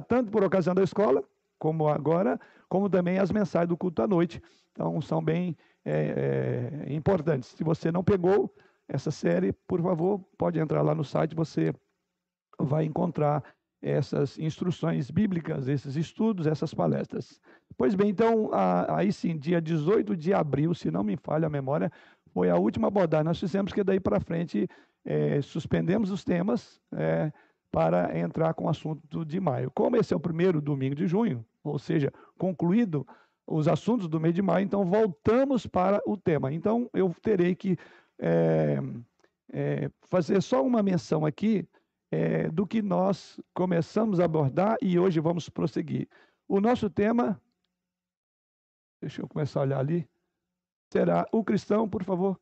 tanto por ocasião da escola, como agora, como também as mensagens do culto à noite. Então, são bem é, é, importantes. Se você não pegou essa série, por favor, pode entrar lá no site, você vai encontrar essas instruções bíblicas, esses estudos, essas palestras. Pois bem, então, aí sim, dia 18 de abril, se não me falha a memória, foi a última abordagem. Nós fizemos que daí para frente é, suspendemos os temas é, para entrar com o assunto de maio. Como esse é o primeiro domingo de junho, ou seja, concluído os assuntos do mês de maio, então voltamos para o tema. Então, eu terei que é, é, fazer só uma menção aqui é, do que nós começamos a abordar e hoje vamos prosseguir. O nosso tema, deixa eu começar a olhar ali, será o cristão, por favor,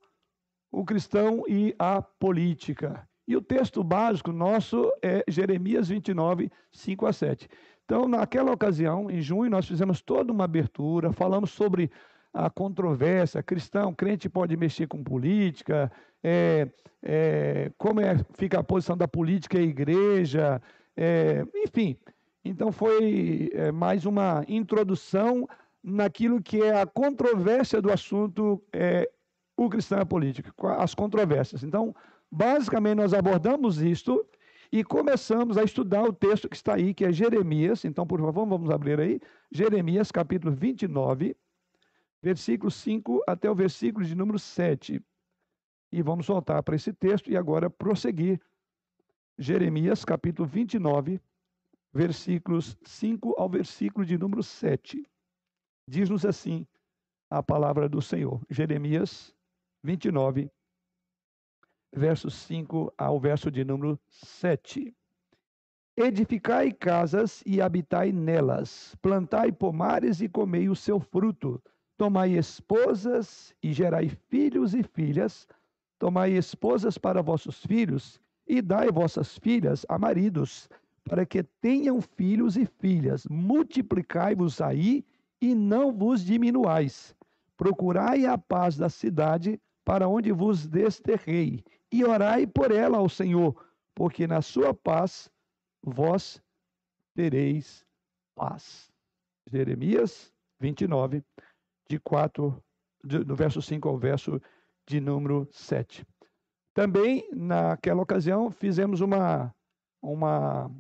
o cristão e a política. E o texto básico nosso é Jeremias 29, 5 a 7. Então, naquela ocasião, em junho, nós fizemos toda uma abertura, falamos sobre a controvérsia, cristão, crente pode mexer com política, é, é, como é, fica a posição da política e igreja, é, enfim. Então foi é, mais uma introdução naquilo que é a controvérsia do assunto é, o cristão e a política, as controvérsias. Então, basicamente, nós abordamos isto e começamos a estudar o texto que está aí, que é Jeremias. Então, por favor, vamos abrir aí. Jeremias, capítulo 29, versículo 5 até o versículo de número 7. E vamos voltar para esse texto e agora prosseguir. Jeremias, capítulo 29, versículos 5 ao versículo de número 7. Diz-nos assim a palavra do Senhor. Jeremias 29, verso 5 ao verso de número 7. Edificai casas e habitai nelas, plantai pomares e comei o seu fruto, tomai esposas e gerai filhos e filhas, tomai esposas para vossos filhos e dai vossas filhas a maridos, para que tenham filhos e filhas, multiplicai-vos aí e não vos diminuais. Procurai a paz da cidade para onde vos desterrei, e orai por ela ao Senhor, porque na sua paz vós tereis paz. Jeremias 29, de 4, de, verso 5 ao verso de número 7. Também, naquela ocasião, fizemos uma, uma.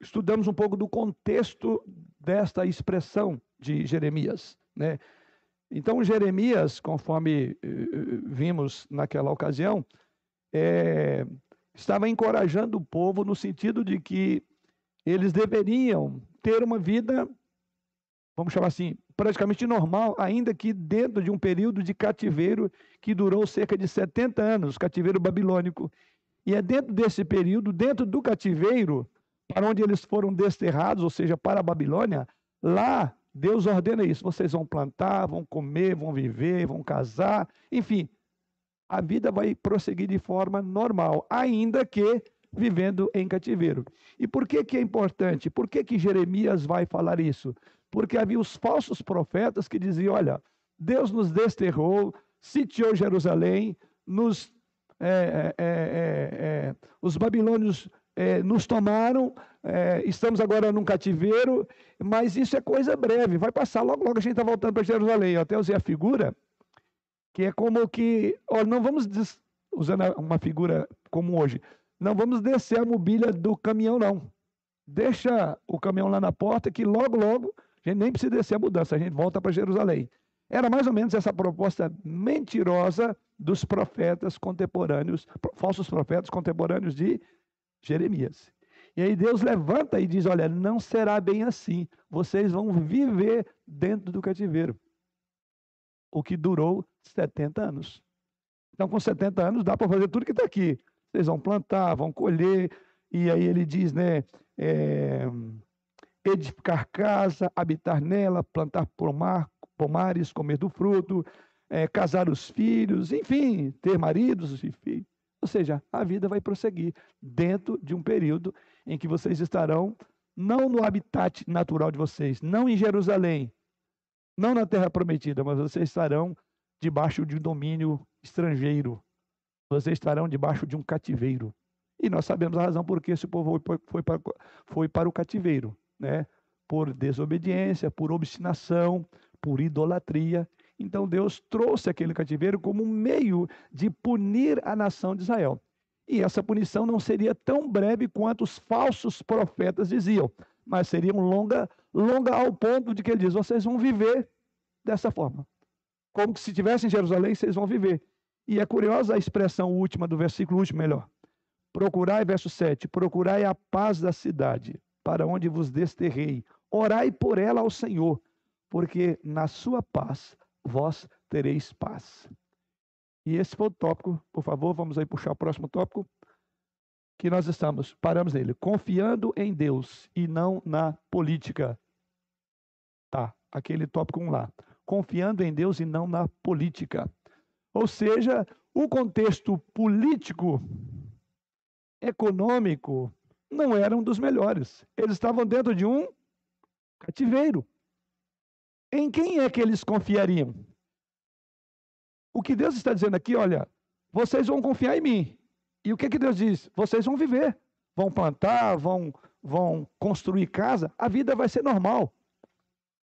Estudamos um pouco do contexto desta expressão de Jeremias. Né? Então, Jeremias, conforme eh, eh, vimos naquela ocasião, é, estava encorajando o povo no sentido de que eles deveriam ter uma vida, vamos chamar assim, praticamente normal, ainda que dentro de um período de cativeiro que durou cerca de 70 anos, cativeiro babilônico. E é dentro desse período, dentro do cativeiro, para onde eles foram desterrados, ou seja, para a Babilônia, lá Deus ordena isso. Vocês vão plantar, vão comer, vão viver, vão casar, enfim, a vida vai prosseguir de forma normal, ainda que vivendo em cativeiro. E por que, que é importante? Por que, que Jeremias vai falar isso? Porque havia os falsos profetas que diziam: olha, Deus nos desterrou, sitiou Jerusalém, nos, é, é, é, os babilônios nos tomaram, estamos agora num cativeiro, mas isso é coisa breve, vai passar, logo, logo a gente está voltando para Jerusalém. Eu até usei a figura, que é como que, olha, não vamos, usando uma figura como hoje, não vamos descer a mobília do caminhão, não. Deixa o caminhão lá na porta, que logo, logo, a gente nem precisa descer a mudança, a gente volta para Jerusalém. Era mais ou menos essa proposta mentirosa dos profetas contemporâneos, falsos profetas contemporâneos de Jeremias. E aí Deus levanta e diz: Olha, não será bem assim. Vocês vão viver dentro do cativeiro. O que durou 70 anos. Então, com 70 anos, dá para fazer tudo que está aqui. Vocês vão plantar, vão colher. E aí ele diz, né? É, edificar casa, habitar nela, plantar pomar, pomares, comer do fruto, é, casar os filhos, enfim, ter maridos e filhos. Ou seja, a vida vai prosseguir dentro de um período em que vocês estarão não no habitat natural de vocês, não em Jerusalém, não na terra prometida, mas vocês estarão debaixo de um domínio estrangeiro. Vocês estarão debaixo de um cativeiro. E nós sabemos a razão por que esse povo foi, para, foi para o cativeiro, né? Por desobediência, por obstinação, por idolatria. Então Deus trouxe aquele cativeiro como um meio de punir a nação de Israel. E essa punição não seria tão breve quanto os falsos profetas diziam, mas seria longa, longa ao ponto de que ele diz: vocês vão viver dessa forma. Como se estivessem em Jerusalém, vocês vão viver. E é curiosa a expressão última do versículo último, melhor. Procurai, verso 7, procurai a paz da cidade, para onde vos desterrei. Orai por ela ao Senhor, porque na sua paz vós tereis paz. E esse foi o tópico, por favor, vamos aí puxar o próximo tópico, que nós estamos, paramos nele, confiando em Deus e não na política. Tá, aquele tópico 1 lá. Confiando em Deus e não na política. Ou seja, o contexto político, econômico, não era um dos melhores. Eles estavam dentro de um cativeiro. Em quem é que eles confiariam? O que Deus está dizendo aqui, olha, vocês vão confiar em mim. E o que, que Deus diz? Vocês vão viver, vão plantar, vão, vão construir casa, a vida vai ser normal.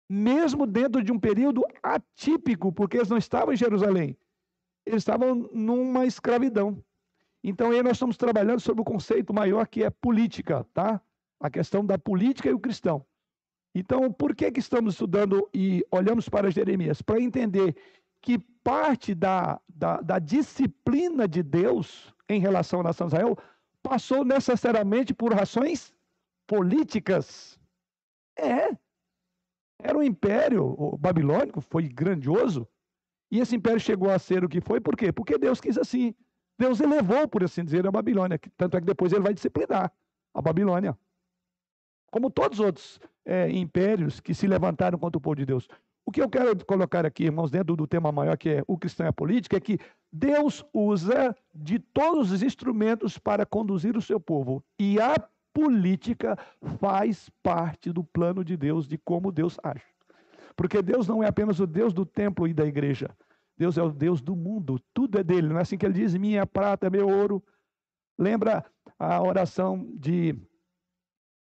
Mesmo dentro de um período atípico, porque eles não estavam em Jerusalém, eles estavam numa escravidão. Então aí nós estamos trabalhando sobre o conceito maior que é política, tá? A questão da política e o cristão. Então, por que, que estamos estudando e olhamos para Jeremias? Para entender que parte da, da, da, disciplina de Deus em relação à nação de Israel passou necessariamente por razões políticas. É. Era um império babilônico, foi grandioso, e esse império chegou a ser o que foi, por quê? Porque Deus quis assim. Deus elevou, por assim dizer, a Babilônia. Tanto é que depois ele vai disciplinar a Babilônia. Como todos os outros é, impérios que se levantaram contra o povo de Deus. O que eu quero colocar aqui, irmãos, dentro do tema maior que é o cristão e a política, é que Deus usa de todos os instrumentos para conduzir o seu povo. E a política faz parte do plano de Deus, de como Deus age. Porque Deus não é apenas o Deus do templo e da igreja. Deus é o Deus do mundo. Tudo é dele. Não é assim que ele diz: minha prata, meu ouro. Lembra a oração de,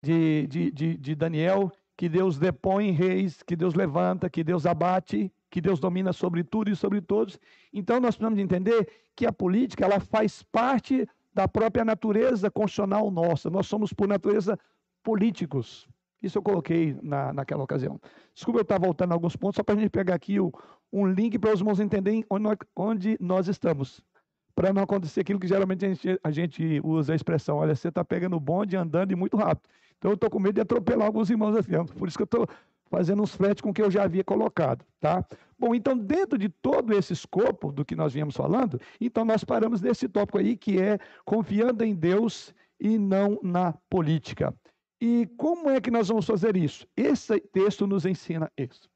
de, de, de, de Daniel, que Deus depõe reis, que Deus levanta, que Deus abate, que Deus domina sobre tudo e sobre todos. Então nós precisamos entender que a política ela faz parte da própria natureza constitucional nossa. Nós somos por natureza políticos. Isso eu coloquei na, naquela ocasião. Desculpa eu estar voltando a alguns pontos, só para a gente pegar aqui o, um link para os irmãos entenderem onde nós, onde nós estamos. Para não acontecer aquilo que geralmente a gente, a gente usa a expressão: olha, você está pegando o bonde andando e muito rápido. Então eu estou com medo de atropelar alguns irmãos assim. Por isso que eu estou fazendo uns fretes com o que eu já havia colocado, tá? Bom, então dentro de todo esse escopo do que nós viemos falando, então nós paramos nesse tópico aí que é confiando em Deus e não na política. E como é que nós vamos fazer isso? Esse texto nos ensina isso.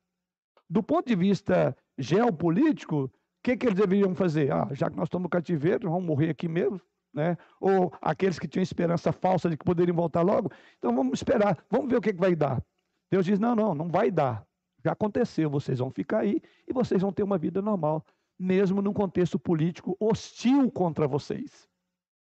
Do ponto de vista geopolítico, o que, que eles deveriam fazer? Ah, já que nós estamos no cativeiro, vamos morrer aqui mesmo, né? Ou aqueles que tinham esperança falsa de que poderiam voltar logo, então vamos esperar, vamos ver o que, que vai dar. Deus diz: não, não, não vai dar. Já aconteceu, vocês vão ficar aí e vocês vão ter uma vida normal, mesmo num contexto político hostil contra vocês.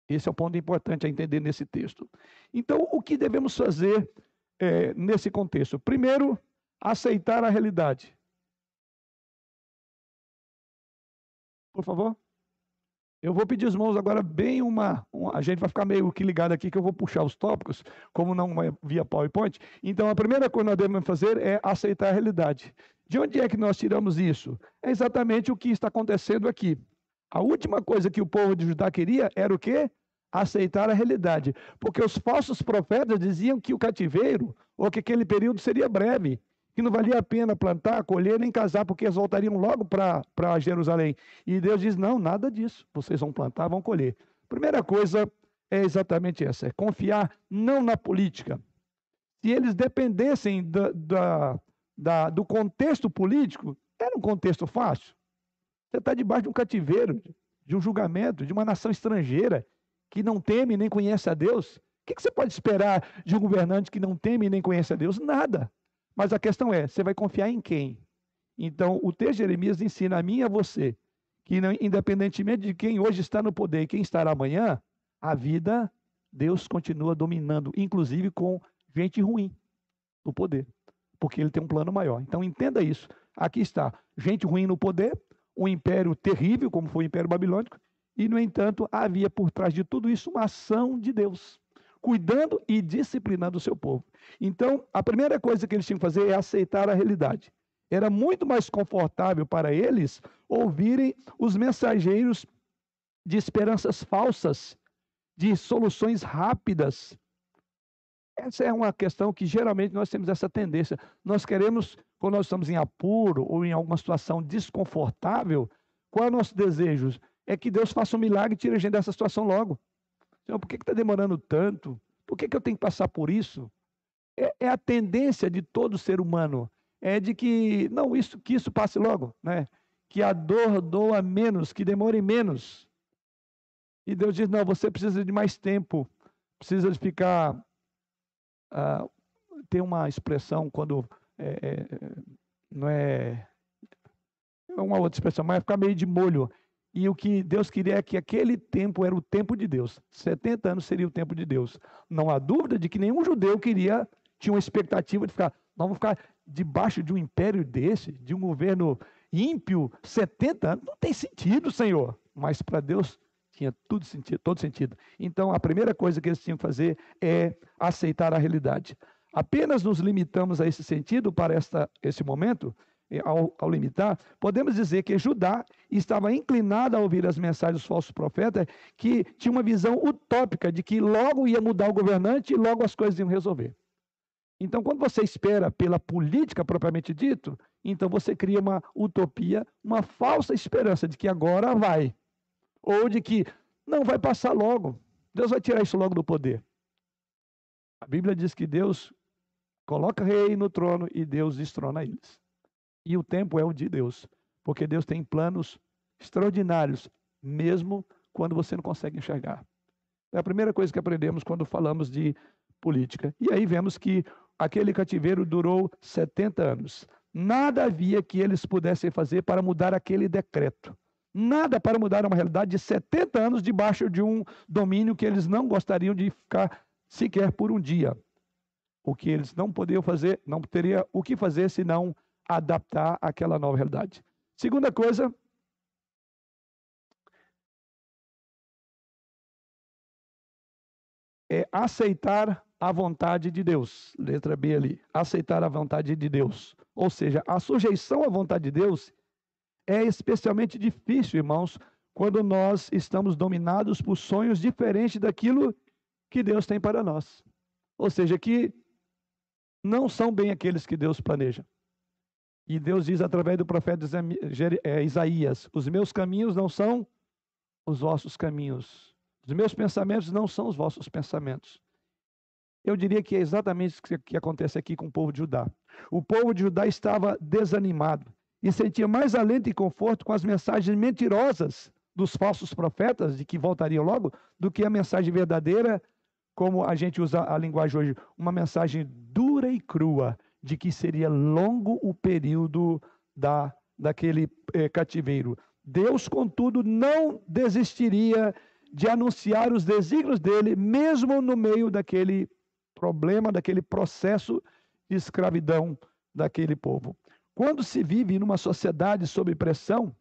Esse é o ponto importante a entender nesse texto. Então, o que devemos fazer é, nesse contexto? Primeiro, aceitar a realidade. Por favor. Eu vou pedir os mãos agora bem uma, uma, A gente vai ficar meio que ligado aqui, que eu vou puxar os tópicos, como não é via PowerPoint. Então, a primeira coisa que nós devemos fazer é aceitar a realidade. De onde é que nós tiramos isso? É exatamente o que está acontecendo aqui. A última coisa que o povo de Judá queria era o quê? aceitar a realidade. Porque os falsos profetas diziam que o cativeiro, ou que aquele período seria breve, que não valia a pena plantar, colher, nem casar, porque eles voltariam logo para Jerusalém. E Deus diz: não, nada disso. Vocês vão plantar, vão colher. Primeira coisa é exatamente essa: é confiar não na política. Se eles dependessem da, da, da, do contexto político, era um contexto fácil. Você está debaixo de um cativeiro, de um julgamento, de uma nação estrangeira que não teme nem conhece a Deus, o que você pode esperar de um governante que não teme nem conhece a Deus? Nada. Mas a questão é: você vai confiar em quem? Então, o texto de Jeremias ensina a mim e a você que, independentemente de quem hoje está no poder e quem estará amanhã, a vida Deus continua dominando, inclusive com gente ruim no poder, porque ele tem um plano maior. Então entenda isso. Aqui está, gente ruim no poder, um império terrível, como foi o Império Babilônico, e, no entanto, havia por trás de tudo isso uma ação de Deus, cuidando e disciplinando o seu povo. Então, a primeira coisa que eles tinham que fazer é aceitar a realidade. Era muito mais confortável para eles ouvirem os mensageiros de esperanças falsas, de soluções rápidas. Essa é uma questão que geralmente nós temos essa tendência. Nós queremos, quando nós estamos em apuro ou em alguma situação desconfortável, qual é o nosso desejo? É que Deus faça um milagre e tire a gente dessa situação logo. Senhor, por que está demorando tanto? Por que, que eu tenho que passar por isso? É, é, a tendência de todo ser humano. É de que, não, isso, que isso passe logo, né? Que a dor doa menos, que demore menos. E Deus diz: não, você precisa de mais tempo, precisa de ficar. Uh, tem uma expressão quando é, é, não é, é uma outra expressão, mas é ficar meio de molho. E o que Deus queria é que aquele tempo era o tempo de Deus. 70 anos seria o tempo de Deus. Não há dúvida de que nenhum judeu queria, tinha uma expectativa de ficar, nós vamos ficar debaixo de um império desse, de um governo ímpio, 70 anos. Não tem sentido, Senhor. Mas para Deus tinha tudo sentido, todo sentido. Então, a primeira coisa que eles tinham que fazer é aceitar a realidade. Apenas nos limitamos a esse sentido para esta, esse momento, ao, ao, limitar, podemos dizer que Judá estava inclinado a ouvir as mensagens dos falsos profetas, que tinha uma visão utópica de que logo ia mudar o governante e logo as coisas iam resolver. Então, quando você espera pela política propriamente dito, então você cria uma utopia, uma falsa esperança de que agora vai ou de que não vai passar logo. Deus vai tirar isso logo do poder. A Bíblia diz que Deus coloca rei no trono e Deus destrona eles. E o tempo é o de Deus, porque Deus tem planos extraordinários, mesmo quando você não consegue enxergar. É a primeira coisa que aprendemos quando falamos de política. E aí vemos que aquele cativeiro durou 70 anos. Nada havia que eles pudessem fazer para mudar aquele decreto. Nada para mudar uma realidade de 70 anos debaixo de um domínio que eles não gostariam de ficar sequer por um dia. O que eles não poderiam fazer, não teria o que fazer senão adaptar àquela nova realidade. Segunda coisa, é aceitar a vontade de Deus. Letra B ali. Aceitar a vontade de Deus. Ou seja, a sujeição à vontade de Deus é especialmente difícil, irmãos, quando nós estamos dominados por sonhos diferentes daquilo que Deus tem para nós. Ou seja, que não são bem aqueles que Deus planeja. E Deus diz através do profeta é, Isaías: Os meus caminhos não são os vossos caminhos, os meus pensamentos não são os vossos pensamentos. Eu diria que é exatamente isso que acontece aqui com o povo de Judá. O povo de Judá estava desanimado, e sentia mais alento e conforto com as mensagens mentirosas dos falsos profetas, de que voltariam logo, do que a mensagem verdadeira, como a gente usa a linguagem hoje, uma mensagem dura e crua, de que seria longo o período da, daquele eh, cativeiro. Deus, contudo, não desistiria de anunciar os desígnios dele, mesmo no meio daquele problema, daquele processo de escravidão daquele povo. Quando se vive numa sociedade sob pressão,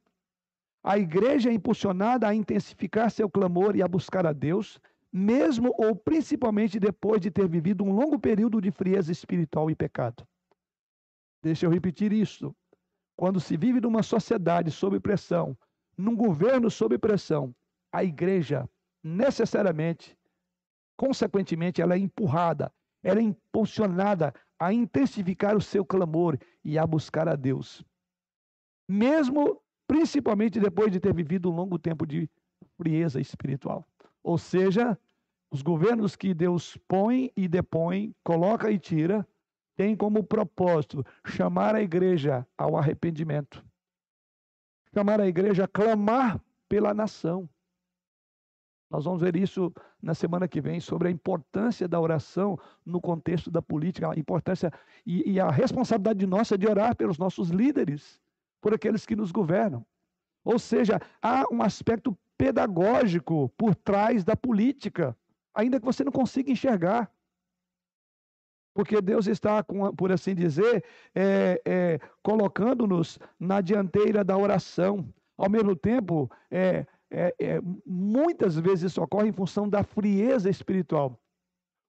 a igreja é impulsionada a intensificar seu clamor e a buscar a Deus, mesmo ou principalmente depois de ter vivido um longo período de frieza espiritual e pecado. Deixa eu repetir isso. Quando se vive numa sociedade sob pressão, num governo sob pressão, a igreja necessariamente, consequentemente, ela é empurrada, ela é impulsionada a intensificar o seu clamor e a buscar a Deus. Mesmo, principalmente depois de ter vivido um longo tempo de frieza espiritual. Ou seja, os governos que Deus põe e depõe, coloca e tira, têm como propósito chamar a igreja ao arrependimento. Chamar a igreja a clamar pela nação. Nós vamos ver isso na semana que vem sobre a importância da oração no contexto da política, a importância e, e, a responsabilidade nossa de orar pelos nossos líderes, por aqueles que nos governam. Ou seja, há um aspecto pedagógico por trás da política. ainda que você não consiga enxergar. Porque Deus está, por assim dizer, é, é, colocando-nos na dianteira da oração. Ao mesmo tempo, é, é, é, muitas vezes isso ocorre em função da frieza espiritual.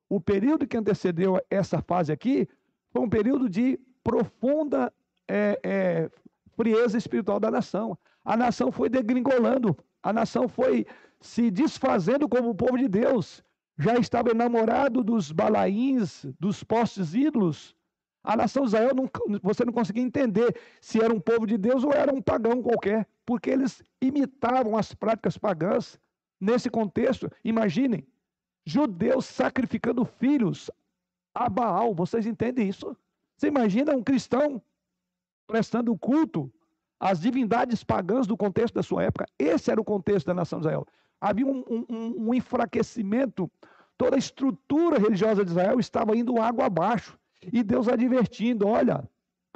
O período que antecedeu essa fase aqui foi um período de profunda é, frieza espiritual da nação. A nação foi degringolando, a nação foi se desfazendo como o povo de Deus. Já estava enamorado dos balaíns, dos postes ídolos. A nação de Israel, não, você não conseguia entender se era um povo de Deus ou era um pagão qualquer, porque eles imitavam as práticas pagãs. Nesse contexto, imaginem, judeus sacrificando filhos a Baal. Vocês entendem isso? Você imagina um cristão prestando culto às divindades pagãs do contexto da sua época? Esse era o contexto da nação de Israel. Havia um, um, um enfraquecimento, toda a estrutura religiosa de Israel estava indo água abaixo. E Deus advertindo: olha,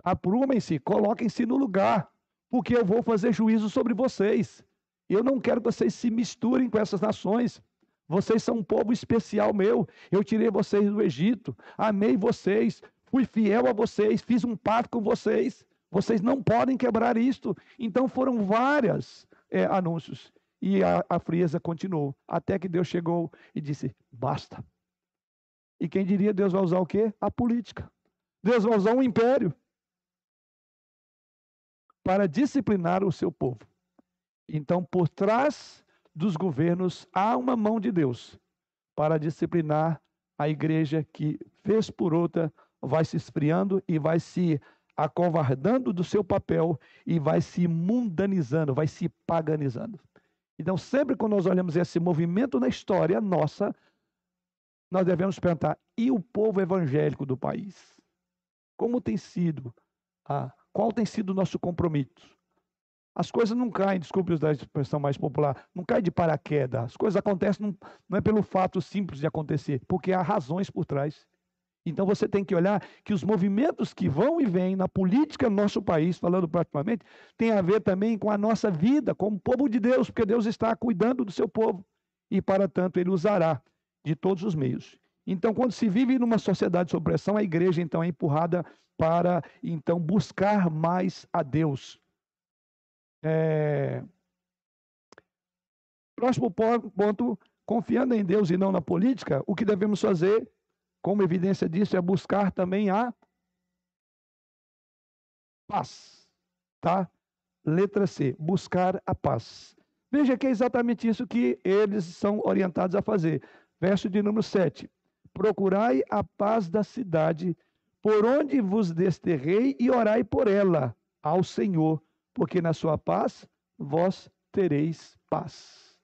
aprumem-se, coloquem-se no lugar, porque eu vou fazer juízo sobre vocês. Eu não quero que vocês se misturem com essas nações. Vocês são um povo especial meu. Eu tirei vocês do Egito, amei vocês, fui fiel a vocês, fiz um pacto com vocês. Vocês não podem quebrar isto. Então foram vários é, anúncios. E a, a frieza continuou, até que Deus chegou e disse: basta. E quem diria Deus vai usar o quê? A política. Deus vai usar um império para disciplinar o seu povo. Então, por trás dos governos, há uma mão de Deus para disciplinar a igreja que, vez por outra, vai se esfriando e vai se acovardando do seu papel e vai se mundanizando, vai se paganizando. Então, sempre quando nós olhamos esse movimento na história nossa, nós devemos perguntar: e o povo evangélico do país? Como tem sido? Ah, qual tem sido o nosso compromisso? As coisas não caem, desculpe usar a expressão mais popular, não caem de paraquedas. As coisas acontecem não, não é pelo fato simples de acontecer, porque há razões por trás. Então você tem que olhar que os movimentos que vão e vêm na política do nosso país, falando praticamente, tem a ver também com a nossa vida como povo de Deus, porque Deus está cuidando do seu povo e para tanto ele usará de todos os meios. Então, quando se vive numa sociedade de opressão, a igreja então é empurrada para então buscar mais a Deus. É... Próximo ponto, confiando em Deus e não na política, o que devemos fazer, como evidência disso, é buscar também a paz. Tá? Letra C, buscar a paz. Veja que é exatamente isso que eles são orientados a fazer. Verso de número 7. Procurai a paz da cidade, por onde vos desterrei, e orai por ela ao Senhor porque na sua paz vós tereis paz.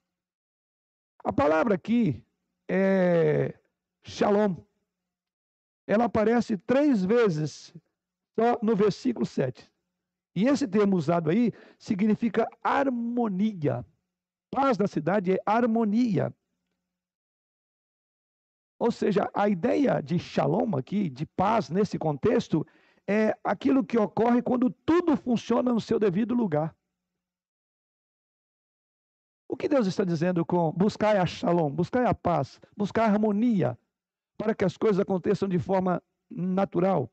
A palavra aqui é shalom. Ela aparece três vezes só no versículo 7. E esse termo usado aí significa harmonia. Paz da cidade é harmonia. Ou seja, a ideia de shalom aqui, de paz nesse contexto, é aquilo que ocorre quando tudo funciona no seu devido lugar. O que Deus está dizendo com buscar a shalom, buscar a paz, buscar a harmonia, para que as coisas aconteçam de forma natural?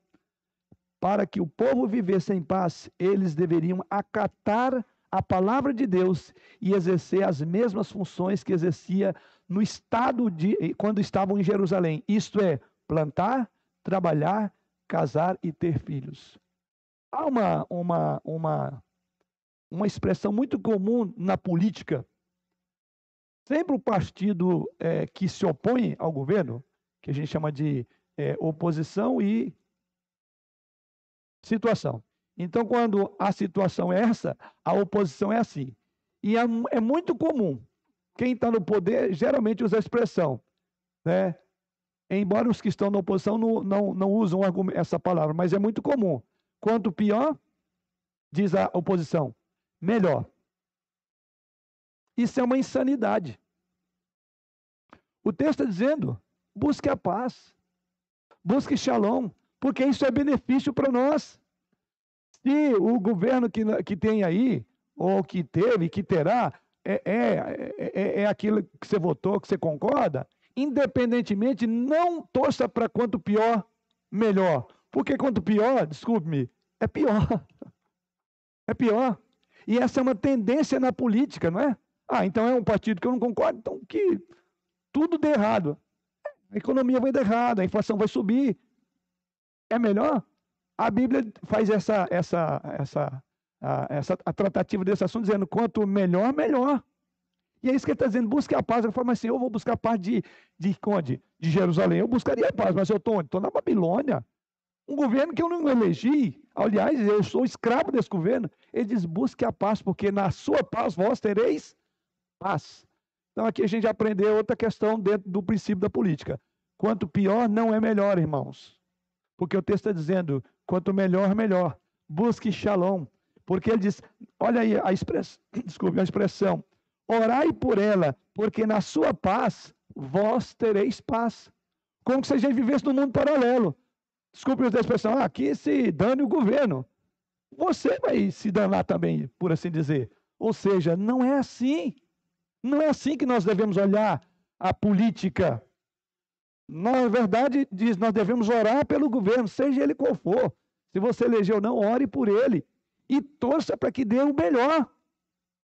Para que o povo vivesse em paz, eles deveriam acatar a palavra de Deus e exercer as mesmas funções que exercia no estado de quando estavam em Jerusalém. Isto é, plantar, trabalhar casar e ter filhos. Há uma, uma, uma, uma expressão muito comum na política. Sempre o partido é, que se opõe ao governo, que a gente chama de é, oposição e situação. Então, quando a situação é essa, a oposição é assim. E é, é muito comum. Quem está no poder geralmente usa a expressão, né? Embora os que estão na oposição não, não, não usam essa palavra, mas é muito comum. Quanto pior, diz a oposição, melhor. Isso é uma insanidade. O texto está dizendo: busque a paz, busque shalom, porque isso é benefício para nós. Se o governo que, que tem aí, ou que teve, que terá, é, é, é, é aquilo que você votou, que você concorda, independentemente, não torça para quanto pior, melhor. Porque quanto pior, desculpe-me, é pior. É pior. E essa é uma tendência na política, não é? Ah, então é um partido que eu não concordo, então que tudo dê errado. A economia vai dar errado, a inflação vai subir. É melhor? A Bíblia faz essa, essa, essa, a, essa a tratativa desse assunto, dizendo quanto melhor, melhor. E é isso que ele está dizendo, busque a paz. Ele fala, mas assim, eu vou buscar a paz de, de onde? De Jerusalém. Eu buscaria a paz, mas eu estou onde? Estou na Babilônia. Um governo que eu não elegi. Aliás, eu sou escravo desse governo. Ele diz, busque a paz, porque na sua paz vós tereis paz. Então aqui a gente aprendeu outra questão dentro do princípio da política. Quanto pior, não é melhor, irmãos. Porque o texto está dizendo, quanto melhor, melhor. Busque shalom. Porque ele diz, olha aí a expressão, desculpe, a expressão, Orai por ela, porque na sua paz vós tereis paz. Como se a gente vivesse num mundo paralelo. Desculpe a expressão, ah, aqui se dane o governo. Você vai se danar também, por assim dizer. Ou seja, não é assim. Não é assim que nós devemos olhar a política. Na verdade, diz, nós devemos orar pelo governo, seja ele qual for. Se você elegeu ou não, ore por ele. E torça para que dê o melhor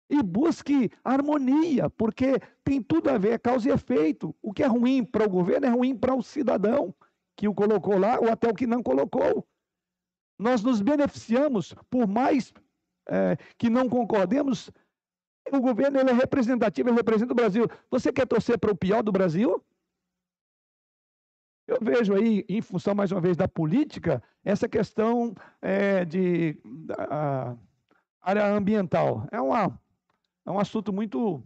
e busque harmonia, porque tem tudo a ver, é causa e efeito. O que é ruim para o governo é ruim para o cidadão que o colocou lá ou até o que não colocou. Nós nos beneficiamos, por mais é, que não concordemos, o governo ele é representativo, ele representa o Brasil. Você quer torcer para o pior do Brasil? Eu vejo aí, em função mais uma vez da política, essa questão é, de a, área ambiental. É uma é um assunto muito.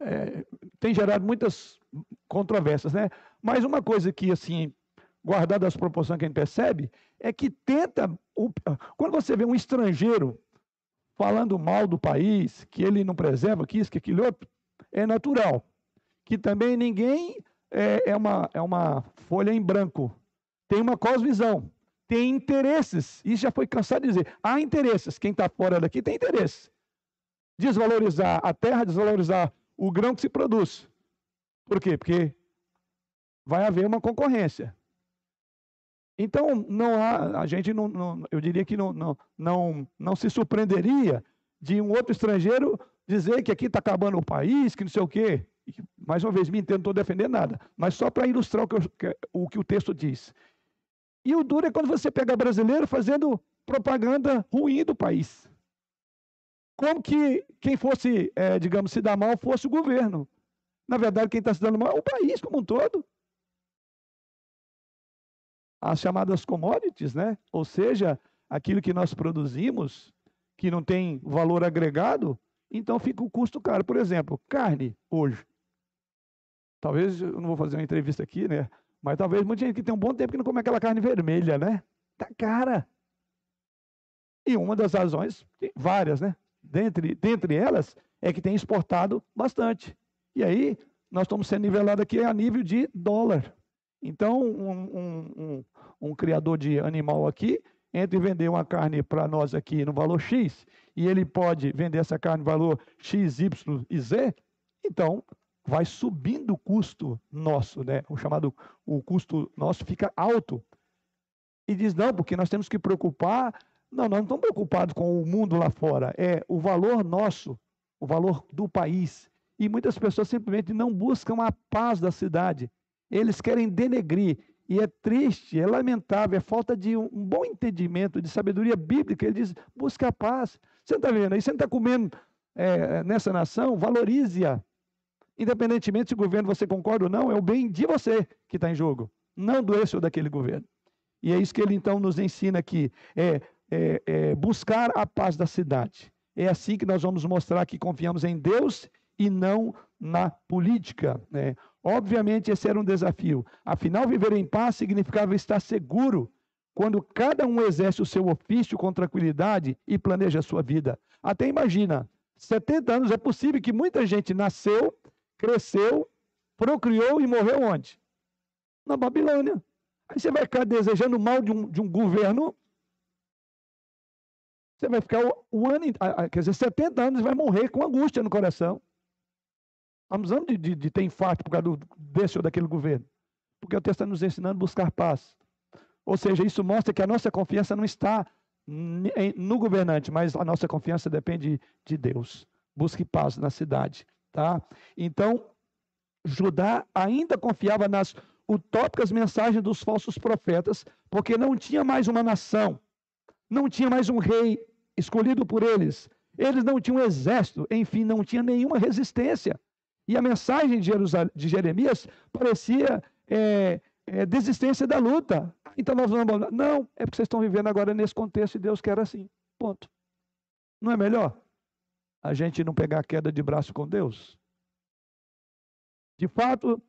É, tem gerado muitas controvérsias, né? Mas uma coisa que, assim, guardada as proporções que a gente percebe, é que tenta. Quando você vê um estrangeiro falando mal do país, que ele não preserva, que isso, que aquilo outro, é natural. Que também ninguém é, é, uma, é uma folha em branco. Tem uma cosvisão, tem interesses. Isso já foi cansado de dizer. Há interesses. Quem está fora daqui tem interesse desvalorizar a terra, desvalorizar o grão que se produz. Por quê? Porque vai haver uma concorrência. Então, não há, a gente não, não eu diria que não, não, não, não se surpreenderia de um outro estrangeiro dizer que aqui está acabando o país, que não sei o quê. Mais uma vez, me entendo, não estou defendendo nada, mas só para ilustrar o que, eu, o que o texto diz. E o duro é quando você pega brasileiro fazendo propaganda ruim do país como que quem fosse, é, digamos, se dar mal fosse o governo. Na verdade, quem está se dando mal é o país como um todo. As chamadas commodities, né? Ou seja, aquilo que nós produzimos, que não tem valor agregado, então fica o custo caro. Por exemplo, carne hoje. Talvez, eu não vou fazer uma entrevista aqui, né? Mas talvez muita gente que tem um bom tempo que não come aquela carne vermelha, né? Tá cara. E uma das razões, várias, né? dentre, dentre elas, é que tem exportado bastante. E aí, nós estamos sendo nivelados aqui a nível de dólar. Então, um, um, um, um criador de animal aqui, entre vender uma carne para nós aqui no valor X, e ele pode vender essa carne no valor X, Y e Z, então vai subindo o custo nosso, né? O chamado o custo nosso fica alto. E diz não, porque nós temos que preocupar não, nós não estamos preocupados com o mundo lá fora. É o valor nosso, o valor do país. E muitas pessoas simplesmente não buscam a paz da cidade. Eles querem denegrir. E é triste, é lamentável, é falta de um bom entendimento, de sabedoria bíblica. Ele diz: busca a paz. Você está vendo aí? Você não está comendo é, nessa nação? Valorize-a. Independentemente se o governo você concorda ou não, é o bem de você que está em jogo, não do esse ou daquele governo. E é isso que ele então nos ensina aqui: é é, é, buscar a paz da cidade. É assim que nós vamos mostrar que confiamos em Deus e não na política. Né? Obviamente, esse era um desafio. Afinal, viver em paz significava estar seguro quando cada um exerce o seu ofício com tranquilidade e planeja a sua vida. Até imagina, 70 anos é possível que muita gente nasceu, cresceu, procriou e morreu onde? Na Babilônia. Aí você vai ficar desejando mal de um, de um governo você vai ficar o, o ano, quer dizer, 70 anos e vai morrer com angústia no coração. Não precisamos de, de, de ter infarto por causa do, desse ou daquele governo. Porque o texto está nos ensinando a buscar paz. Ou seja, isso mostra que a nossa confiança não está no governante, mas a nossa confiança depende de Deus. Busque paz na cidade, tá? Então, Judá ainda confiava nas utópicas mensagens dos falsos profetas, porque não tinha mais uma nação, não tinha mais um rei escolhido por eles, eles não tinham exército, enfim, não tinha nenhuma resistência. E a mensagem de, de Jeremias parecia é, é, desistência da luta. Então nós vamos. Não, é porque vocês estão vivendo agora nesse contexto e Deus quer assim. Ponto. Não é melhor a gente não pegar queda de braço com Deus? De fato,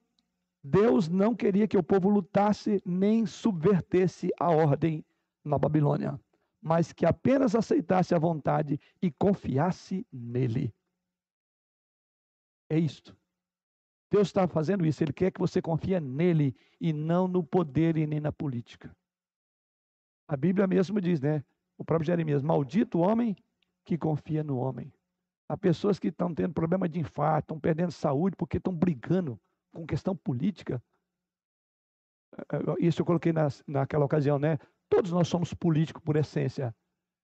Deus não queria que o povo lutasse nem subvertesse a ordem na Babilônia, mas que apenas aceitasse a vontade e confiasse nele. É isto. Deus está fazendo isso, Ele quer que você confie nele e não no poder e nem na política. A Bíblia mesmo diz, né? O próprio Jeremias: Maldito o homem que confia no homem. Há pessoas que estão tendo problema de infarto, estão perdendo saúde porque estão brigando com questão política. É, é, isso eu coloquei na, naquela ocasião, né? Todos nós somos políticos por essência.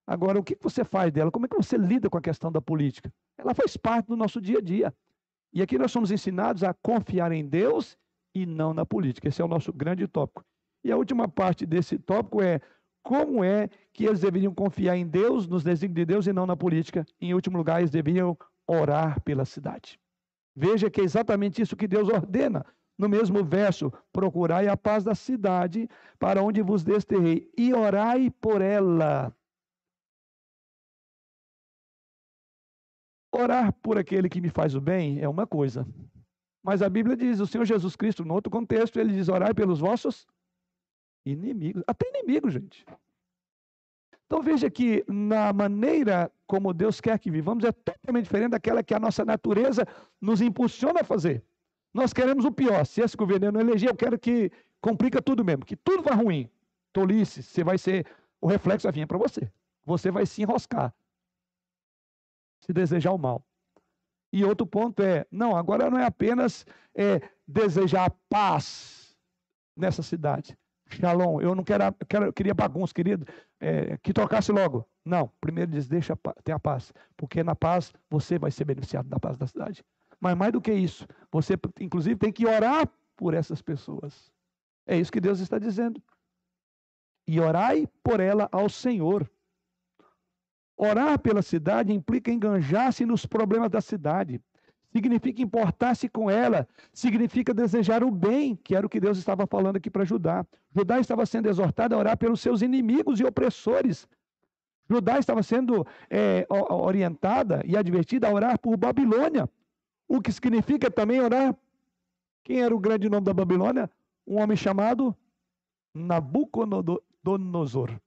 Agora, o que você faz dela? Como é que você lida com a questão da política? Ela faz parte do nosso dia a dia. E aqui nós somos ensinados a confiar em Deus e não na política. Esse é o nosso grande tópico. E a última parte desse tópico é como é que eles deveriam confiar em Deus, nos desígnios de Deus e não na política. Em último lugar, eles deveriam orar pela cidade. Veja que é exatamente isso que Deus ordena. No mesmo verso, procurai a paz da cidade para onde vos desterrei e orai por ela. Orar por aquele que me faz o bem é uma coisa. Mas a Bíblia diz, o Senhor Jesus Cristo, no outro contexto, ele diz: orai pelos vossos inimigos. Até inimigos, gente. Então veja que na maneira como Deus quer que vivamos é totalmente diferente daquela que a nossa natureza nos impulsiona a fazer. Nós queremos o pior. Se esse governo não eleger, eu quero que complica tudo mesmo, que tudo vá ruim. Tolice, você vai ser, o reflexo vai vir para você. Você vai se enroscar. Se desejar o mal. E outro ponto é, não, agora não é apenas é, desejar paz nessa cidade. Shalom, eu não quero, quero queria bagunça, querido, é, que tocasse logo. Não, primeiro diz, deixa ter a paz, porque na paz você vai ser beneficiado da paz da cidade. Mas mais do que isso, você inclusive tem que orar por essas pessoas. É isso que Deus está dizendo. E orai por ela ao Senhor. Orar pela cidade implica enganjar-se nos problemas da cidade significa importar-se com ela, significa desejar o bem, que era o que Deus estava falando aqui para Judá. Judá estava sendo exortado a orar pelos seus inimigos e opressores. Judá estava sendo é, orientada e advertida a orar por Babilônia, o que significa também orar. Quem era o grande nome da Babilônia? Um homem chamado Nabucodonosor.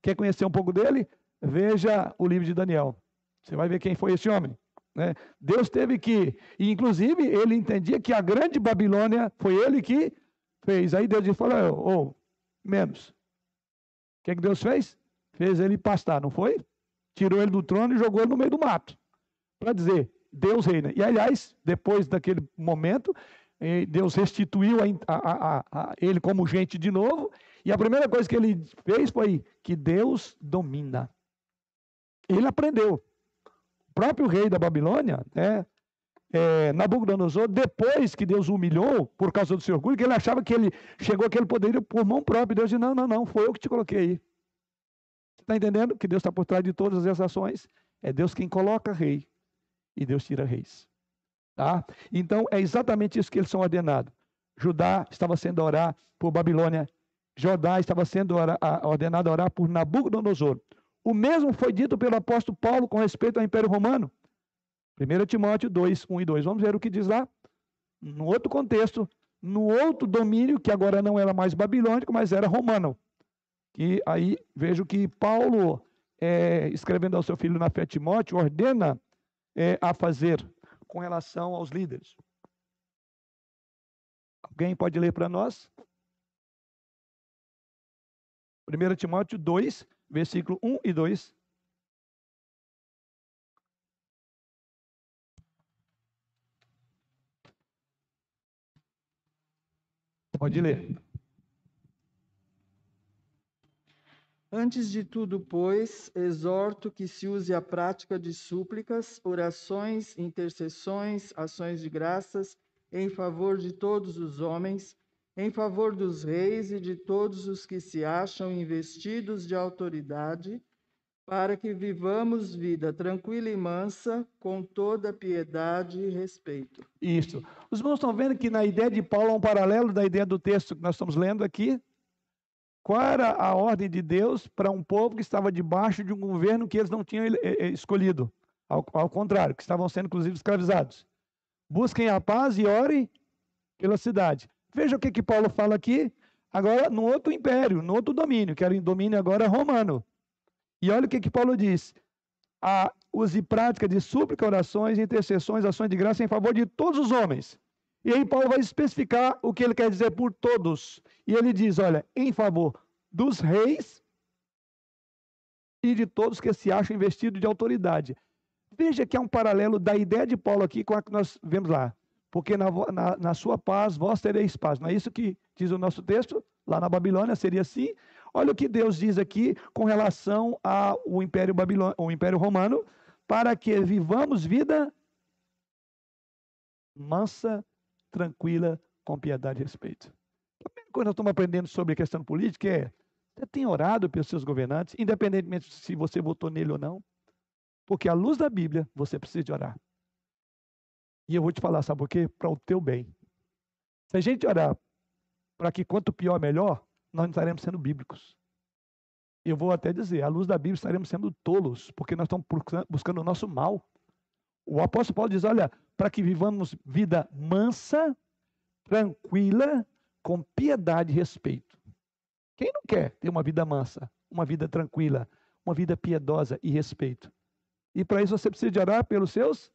Quer conhecer um pouco dele? Veja o livro de Daniel. Você vai ver quem foi esse homem. Né? Deus teve que, e inclusive ele entendia que a grande Babilônia foi ele que fez. Aí Deus falou: oh, oh, menos. O que, é que Deus fez? Fez ele pastar, não foi? Tirou ele do trono e jogou ele no meio do mato. Para dizer, Deus reina. E aliás, depois daquele momento, eh, Deus restituiu a, a, a, a ele como gente de novo. E a primeira coisa que ele fez foi que Deus domina. Ele aprendeu próprio rei da Babilônia, né, é, Nabucodonosor, depois que Deus o humilhou por causa do seu orgulho, que ele achava que ele chegou aquele poder por mão própria. Deus disse: Não, não, não, foi eu que te coloquei aí. Você está entendendo que Deus está por trás de todas as ações? É Deus quem coloca rei e Deus tira reis. Tá? Então é exatamente isso que eles são ordenados. Judá estava sendo orar por Babilônia, Judá estava sendo ordenado a orar por Nabucodonosor. O mesmo foi dito pelo apóstolo Paulo com respeito ao Império Romano. 1 Timóteo 2, 1 e 2. Vamos ver o que diz lá. No outro contexto, no outro domínio, que agora não era mais babilônico, mas era romano. E aí vejo que Paulo, é, escrevendo ao seu filho na fé Timóteo, ordena é, a fazer com relação aos líderes. Alguém pode ler para nós? 1 Timóteo 2, versículo 1 e 2. Pode ler. Antes de tudo, pois, exorto que se use a prática de súplicas, orações, intercessões, ações de graças em favor de todos os homens em favor dos reis e de todos os que se acham investidos de autoridade, para que vivamos vida tranquila e mansa, com toda piedade e respeito. Isso. Os irmãos estão vendo que na ideia de Paulo há um paralelo da ideia do texto que nós estamos lendo aqui? Qual era a ordem de Deus para um povo que estava debaixo de um governo que eles não tinham escolhido? Ao, ao contrário, que estavam sendo inclusive escravizados. Busquem a paz e orem pela cidade. Veja o que, que Paulo fala aqui, agora no outro império, no outro domínio, que era o domínio agora romano. E olha o que, que Paulo diz. A, use prática de súplica, orações, intercessões, ações de graça em favor de todos os homens. E aí Paulo vai especificar o que ele quer dizer por todos. E ele diz, olha, em favor dos reis e de todos que se acham investidos de autoridade. Veja que há um paralelo da ideia de Paulo aqui com a que nós vemos lá. Porque na, na, na sua paz vós tereis paz. Não é isso que diz o nosso texto? Lá na Babilônia seria assim. Olha o que Deus diz aqui com relação ao Império, Babilônia, o Império Romano, para que vivamos vida mansa, tranquila, com piedade e respeito. A primeira coisa que nós estamos aprendendo sobre a questão política é: você tem orado pelos seus governantes, independentemente se você votou nele ou não? Porque à luz da Bíblia, você precisa de orar. E eu vou te falar, sabe por quê? Para o teu bem. Se a gente orar para que quanto pior, melhor, nós não estaremos sendo bíblicos. Eu vou até dizer, à luz da Bíblia estaremos sendo tolos, porque nós estamos buscando o nosso mal. O apóstolo Paulo diz: olha, para que vivamos vida mansa, tranquila, com piedade e respeito. Quem não quer ter uma vida mansa, uma vida tranquila, uma vida piedosa e respeito? E para isso você precisa orar pelos seus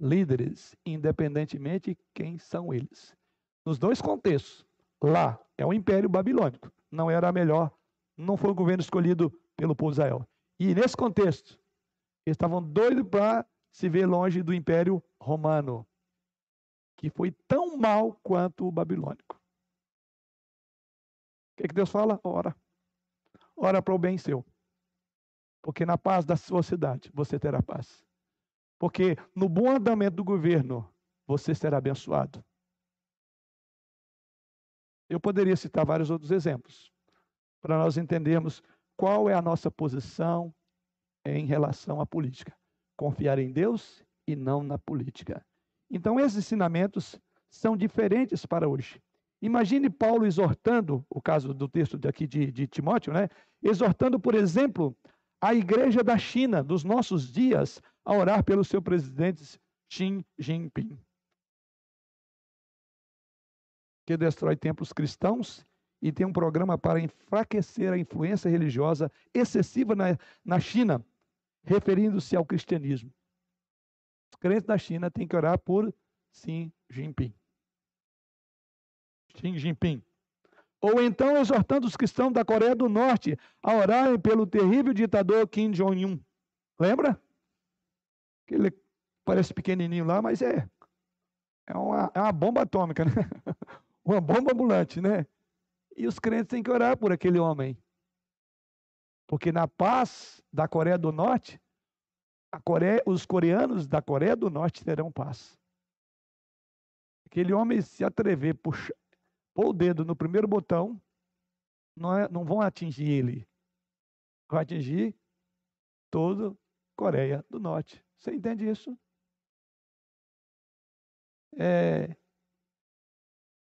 líderes, independentemente quem são eles. Nos dois contextos, lá é o Império Babilônico, não era melhor, não foi o governo escolhido pelo povo de Israel. E nesse contexto, eles estavam doidos para se ver longe do Império Romano, que foi tão mal quanto o babilônico. O que, que Deus fala? Ora. Ora para o bem seu. Porque na paz da sua cidade você terá paz. Porque no bom andamento do governo você será abençoado. Eu poderia citar vários outros exemplos para nós entendermos qual é a nossa posição em relação à política. Confiar em Deus e não na política. Então, esses ensinamentos são diferentes para hoje. Imagine Paulo exortando, o caso do texto aqui de, de Timóteo, né? Exortando, por exemplo, a igreja da China dos nossos dias a orar pelo seu presidente Xi Jinping, que destrói templos cristãos e tem um programa para enfraquecer a influência religiosa excessiva na, na China, referindo-se ao cristianismo. Os crentes da China têm que orar por Xi Jinping. Xi Jinping. Ou então exortando os cristãos da Coreia do Norte a orarem pelo terrível ditador Kim Jong-un. Lembra? Ele parece pequenininho lá, mas é. É uma, é uma bomba atômica, né? uma bomba ambulante, né? E os crentes têm que orar por aquele homem. Porque na paz da Coreia do Norte, Coreia, os coreanos da Coreia do Norte terão paz. Aquele homem se atrever, puxar, pôr o dedo no primeiro botão, não, é, não vão atingir ele. Vai atingir toda a Coreia do Norte. Você entende isso? É,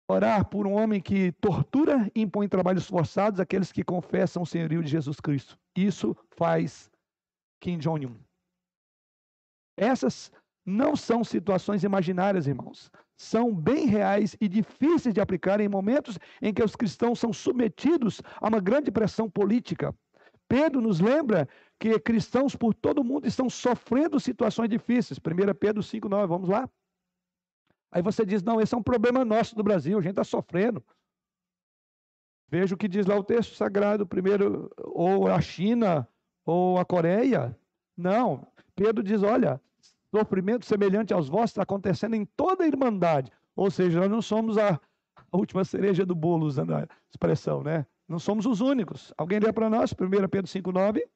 orar por um homem que tortura e impõe trabalhos forçados àqueles que confessam o senhorio de Jesus Cristo. Isso faz Kim Jong-un. Essas não são situações imaginárias, irmãos. São bem reais e difíceis de aplicar em momentos em que os cristãos são submetidos a uma grande pressão política. Pedro nos lembra que cristãos por todo o mundo estão sofrendo situações difíceis. 1 Pedro 5,9, vamos lá? Aí você diz: não, esse é um problema nosso do Brasil, a gente está sofrendo. Veja o que diz lá o texto sagrado, primeiro, ou a China, ou a Coreia. Não, Pedro diz: olha, sofrimento semelhante aos vossos está acontecendo em toda a irmandade. Ou seja, nós não somos a última cereja do bolo, usando a expressão, né? Não somos os únicos. Alguém lê para nós, 1 Pedro 5,9.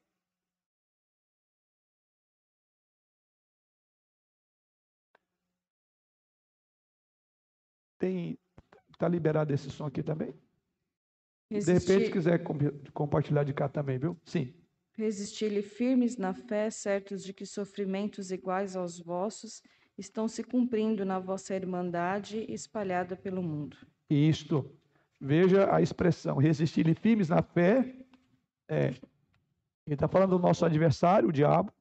Tem. Está liberado esse som aqui também? Resistir... De repente, quiser compartilhar de cá também, viu? Sim. Resistir-lhe firmes na fé, certos de que sofrimentos iguais aos vossos estão se cumprindo na vossa irmandade espalhada pelo mundo. Isto. Veja a expressão, resistir-lhe firmes na fé. É, ele está falando do nosso adversário, o diabo,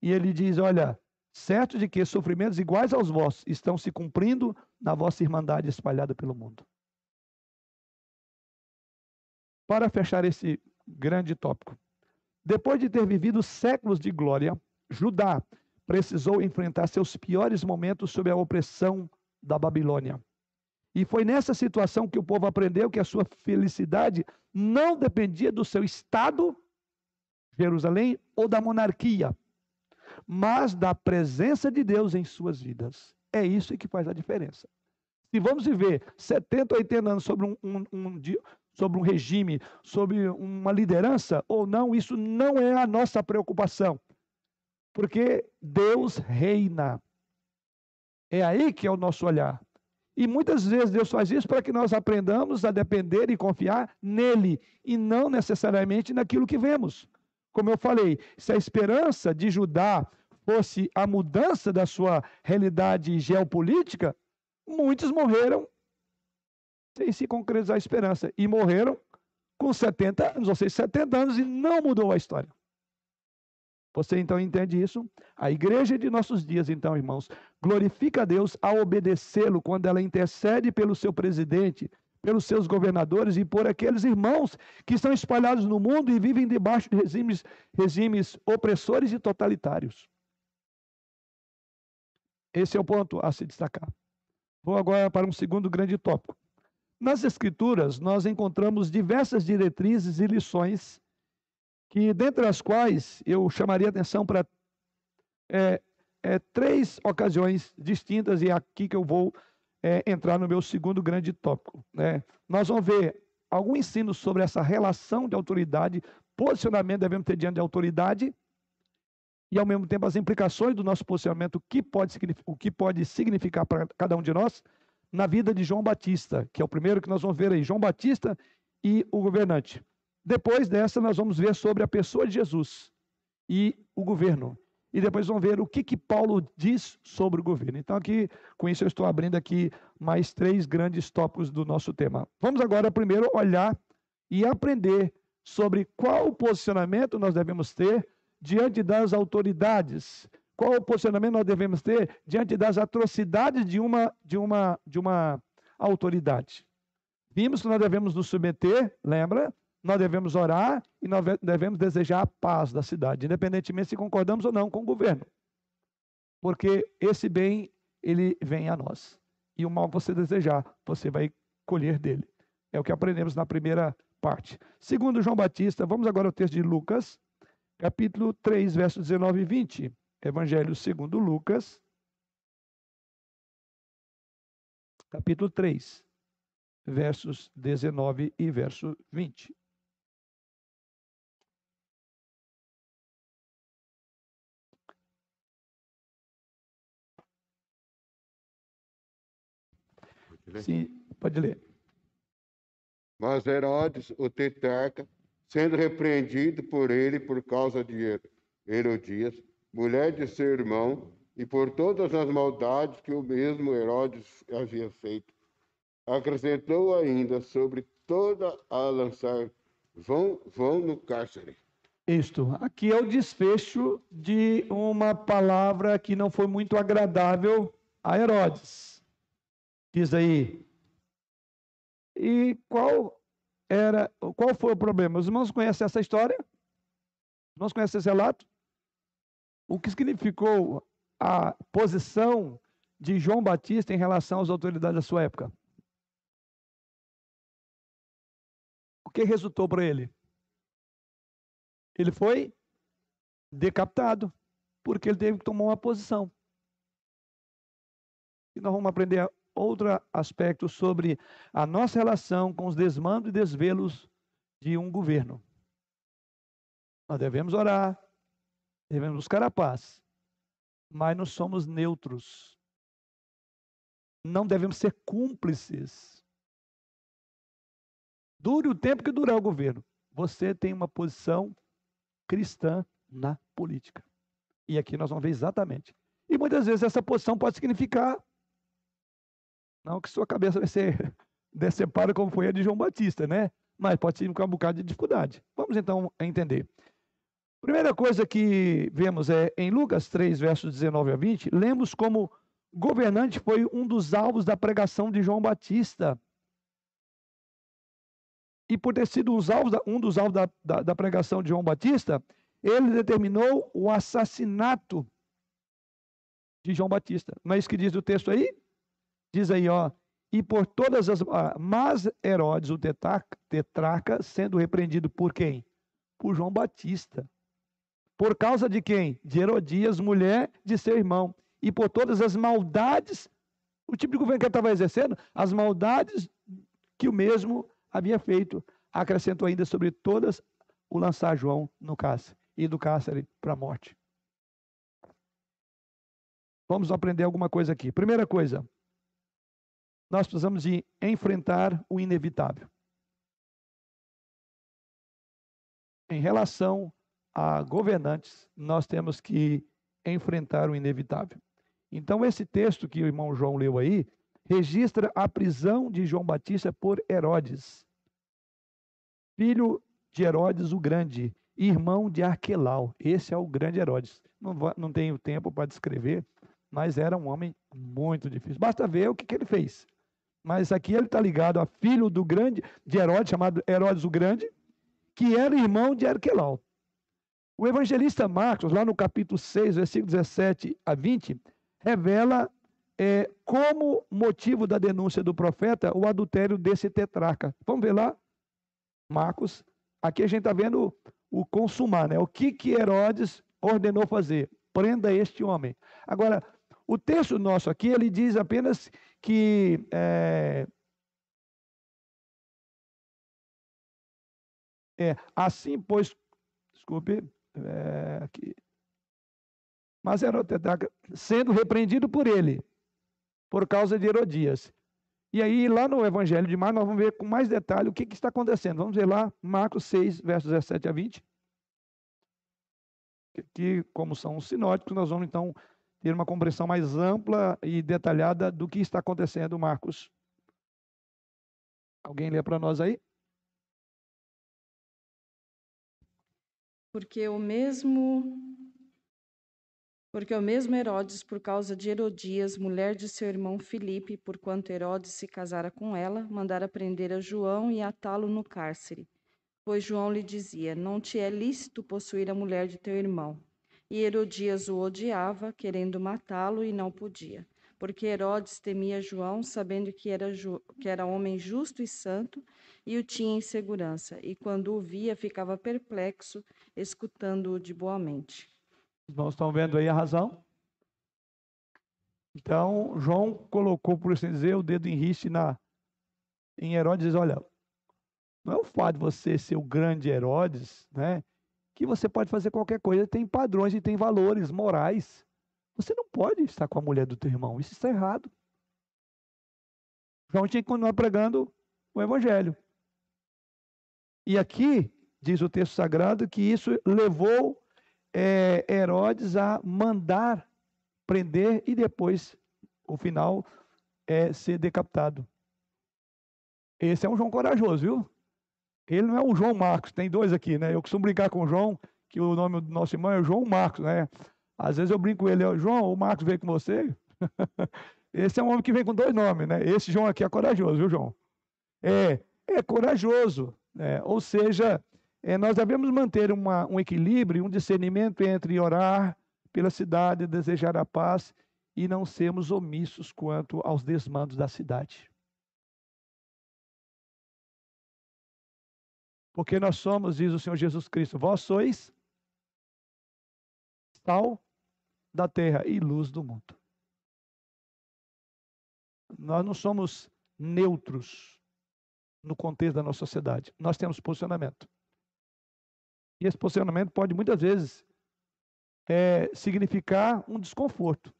e ele diz: Olha, certo de que sofrimentos iguais aos vossos estão se cumprindo na vossa irmandade espalhada pelo mundo. Para fechar esse grande tópico, depois de ter vivido séculos de glória, Judá precisou enfrentar seus piores momentos sob a opressão da Babilônia. E foi nessa situação que o povo aprendeu que a sua felicidade não dependia do seu estado, Jerusalém, ou da monarquia, mas da presença de Deus em suas vidas. É isso que faz a diferença. Se vamos viver 70, 80 anos sobre um, um, um, sobre um regime, sobre uma liderança ou não, isso não é a nossa preocupação. Porque Deus reina. É aí que é o nosso olhar. E muitas vezes Deus faz isso para que nós aprendamos a depender e confiar nele e não necessariamente naquilo que vemos. Como eu falei, se a esperança de Judá fosse a mudança da sua realidade geopolítica, muitos morreram sem se concretizar a esperança. E morreram com 70 anos, ou seja, 70 anos e não mudou a história. Você então entende isso? A igreja de nossos dias, então, irmãos, glorifica a Deus ao obedecê-lo quando ela intercede pelo seu presidente, pelos seus governadores e por aqueles irmãos que estão espalhados no mundo e vivem debaixo de regimes, regimes opressores e totalitários. Esse é o ponto a se destacar. Vou agora para um segundo grande tópico. Nas Escrituras, nós encontramos diversas diretrizes e lições, que dentre as quais eu chamaria atenção para é, é, três ocasiões distintas, e é aqui que eu vou é, entrar no meu segundo grande tópico. Né? Nós vamos ver algum ensino sobre essa relação de autoridade, posicionamento devemos ter diante de autoridade, e ao mesmo tempo as implicações do nosso posicionamento, o que pode, o que pode significar para cada um de nós, na vida de João Batista, que é o primeiro que nós vamos ver aí, João Batista e o governante. Depois dessa, nós vamos ver sobre a pessoa de Jesus e o governo. E depois vamos ver o que, que Paulo diz sobre o governo. Então, aqui, com isso, eu estou abrindo aqui mais três grandes tópicos do nosso tema. Vamos agora primeiro olhar e aprender sobre qual posicionamento nós devemos ter diante das autoridades, qual o posicionamento nós devemos ter diante das atrocidades de uma, de uma, de uma autoridade? Vimos que nós devemos nos submeter, lembra? Nós devemos orar e nós devemos desejar a paz da cidade, independentemente se concordamos ou não com o governo. Porque esse bem, ele vem a nós. E o mal que você desejar, você vai colher dele. É o que aprendemos na primeira parte. Segundo João Batista, vamos agora ao texto de Lucas, capítulo 3, versos 19 e 20. Evangelho segundo Lucas, capítulo 3, versos 19 e verso 20. Sim, pode ler. Mas Herodes, o tetrarca, sendo repreendido por ele por causa de Herodias, mulher de seu irmão, e por todas as maldades que o mesmo Herodes havia feito. Acrescentou ainda sobre toda a lançar vão, vão no cárcere. Isto, aqui é o desfecho de uma palavra que não foi muito agradável a Herodes. Diz aí. E qual era, qual foi o problema? Os irmãos conhecem essa história? Os irmãos conhecem esse relato? o que significou a posição de João Batista em relação às autoridades da sua época? O que resultou para ele? Ele foi decapitado, porque ele teve que tomar uma posição. E nós vamos aprender outro aspecto sobre a nossa relação com os desmandos e desvelos de um governo. Nós devemos orar, devemos buscar a paz, mas não somos neutros. Não devemos ser cúmplices. Dure o tempo que durar o governo. Você tem uma posição cristã na política. E aqui nós vamos ver exatamente. E muitas vezes essa posição pode significar não que sua cabeça vai ser decepada como foi a de João Batista, né? Mas pode significar um bocado de dificuldade. Vamos então entender. Primeira coisa que vemos é em Lucas 3, versos 19 a 20, lemos como governante foi um dos alvos da pregação de João Batista. E por ter sido um dos alvos da, da, da pregação de João Batista, ele determinou o assassinato de João Batista. Não é isso que diz o texto aí? Diz aí, ó. E por todas as. Mas Herodes, o tetraca, tetraca, sendo repreendido por quem? Por João Batista. Por causa de quem? De Herodias, mulher de seu irmão. E por todas as maldades, o tipo de governo que ele estava exercendo, as maldades que o mesmo havia feito. Acrescentou ainda sobre todas o lançar João no cárcere e do cárcere para a morte. Vamos aprender alguma coisa aqui. Primeira coisa, nós precisamos de enfrentar o inevitável. Em relação a governantes, nós temos que enfrentar o inevitável. Então, esse texto que o irmão João leu aí, registra a prisão de João Batista por Herodes, filho de Herodes o Grande, irmão de Arquelau. Esse é o grande Herodes. Não, não tenho tempo para descrever, mas era um homem muito difícil. Basta ver o que, que ele fez. Mas aqui ele está ligado a filho do grande, de Herodes, chamado Herodes o Grande, que era irmão de Arquelau. O evangelista Marcos, lá no capítulo 6, versículo 17 a 20, revela é, como motivo da denúncia do profeta o adultério desse tetraca. Vamos ver lá? Marcos. Aqui a gente está vendo o consumar, né? O que, que Herodes ordenou fazer? Prenda este homem. Agora, o texto nosso aqui, ele diz apenas que é, é, assim, pois, desculpe, é, aqui. Mas Herotedaca, sendo repreendido por ele, por causa de Herodias. E aí, lá no Evangelho de Marcos, nós vamos ver com mais detalhe o que, que está acontecendo. Vamos ver lá, Marcos 6, versos 17 a 20. Que, como são sinóticos, nós vamos então ter uma compreensão mais ampla e detalhada do que está acontecendo, Marcos. Alguém lê para nós aí? Porque o mesmo porque o mesmo Herodes, por causa de Herodias, mulher de seu irmão Filipe, porquanto Herodes se casara com ela, mandara prender a João e atá-lo no cárcere. Pois João lhe dizia: Não te é lícito possuir a mulher de teu irmão. E Herodias o odiava, querendo matá-lo, e não podia. Porque Herodes temia João, sabendo que era, que era homem justo e santo, e o tinha em segurança. E quando o via, ficava perplexo, escutando-o de boa mente. Os irmãos estão vendo aí a razão? Então, João colocou, por assim dizer, o dedo em riste na, em Herodes e diz, olha, não é o fato de você ser o grande Herodes, né? Que você pode fazer qualquer coisa, tem padrões e tem valores morais. Você não pode estar com a mulher do teu irmão, isso está errado. João tinha que continuar pregando o evangelho. E aqui, diz o texto sagrado, que isso levou é, Herodes a mandar prender e depois, o final, é ser decapitado. Esse é um João corajoso, viu? Ele não é um João Marcos, tem dois aqui, né? Eu costumo brincar com o João, que o nome do nosso irmão é João Marcos, né? Às vezes eu brinco com ele, João, o Marcos veio com você? Esse é um homem que vem com dois nomes, né? Esse João aqui é corajoso, viu, João? É, é corajoso, né? ou seja, é, nós devemos manter uma, um equilíbrio, um discernimento entre orar pela cidade, desejar a paz e não sermos omissos quanto aos desmandos da cidade. Porque nós somos, diz o Senhor Jesus Cristo, vós sois sal da terra e luz do mundo. nós não somos neutros no contexto da nossa sociedade. Nós temos posicionamento. E esse posicionamento pode muitas vezes é, significar um desconforto.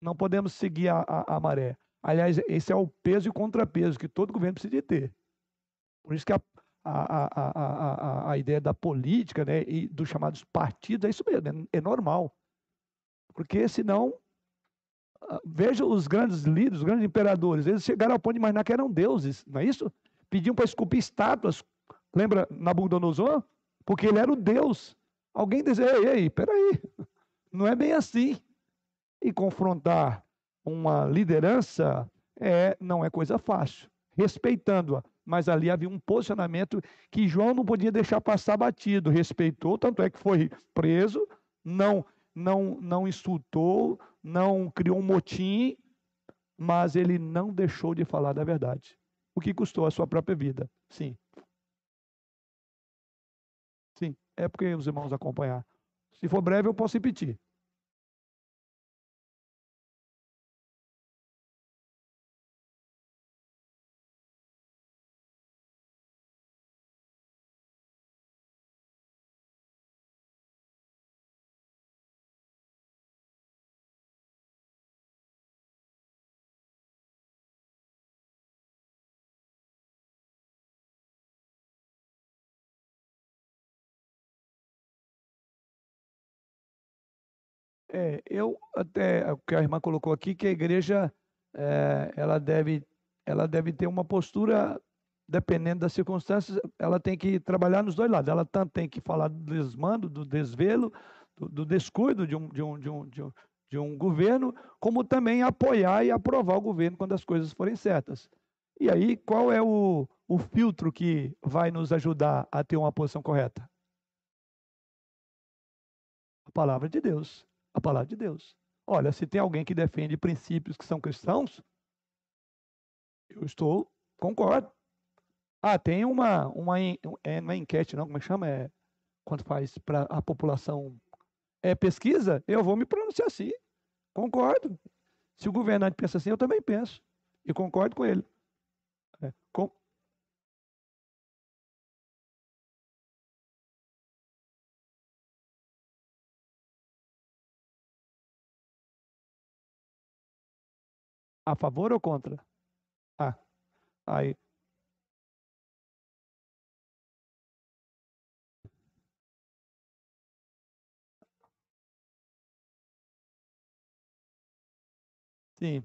Não podemos seguir a, a, a, maré. Aliás, esse é o peso e o contrapeso que todo governo precisa ter. Por isso que a, a, a, ideia da política né, e dos chamados partidos é isso mesmo, é, é normal. Porque senão, ah, veja os grandes líderes, os grandes imperadores, eles chegaram ao ponto de imaginar que eram deuses, não é isso? Pediam para esculpir estátuas Lembra Nabucodonosor? Porque ele era o Deus. Alguém dizia, ei, ei, peraí, não é bem assim. E confrontar uma liderança é, não é coisa fácil, respeitando-a. Mas ali havia um posicionamento que João não podia deixar passar batido. Respeitou, tanto é que foi preso, não, não, não insultou, não criou um motim, mas ele não deixou de falar da verdade. O que custou a sua própria vida. Sim. Sim, é porque os irmãos acompanhar. Se for breve, eu posso repetir. É, eu até o que a irmã colocou aqui que a igreja é, ela deve ela deve ter uma postura dependendo das circunstâncias ela tem que trabalhar nos dois lados. Ela tanto tem que falar do desmando do desvelo do, do descuido de um, de, um, de, um, de, um, de um governo como também apoiar e aprovar o governo quando as coisas forem certas. E aí qual é o, o filtro que vai nos ajudar a ter uma posição correta? A palavra de Deus a palavra de Deus. Olha, se tem alguém que defende princípios que são cristãos, eu estou, concordo. Ah, tem uma, uma, é, não é enquete não, como é chama? É, quando faz para a população, é pesquisa, eu vou me pronunciar assim. Concordo. Se o governante pensa assim, eu também penso. E concordo com ele. É, com, A favor ou contra? Ah, aí. Sim, o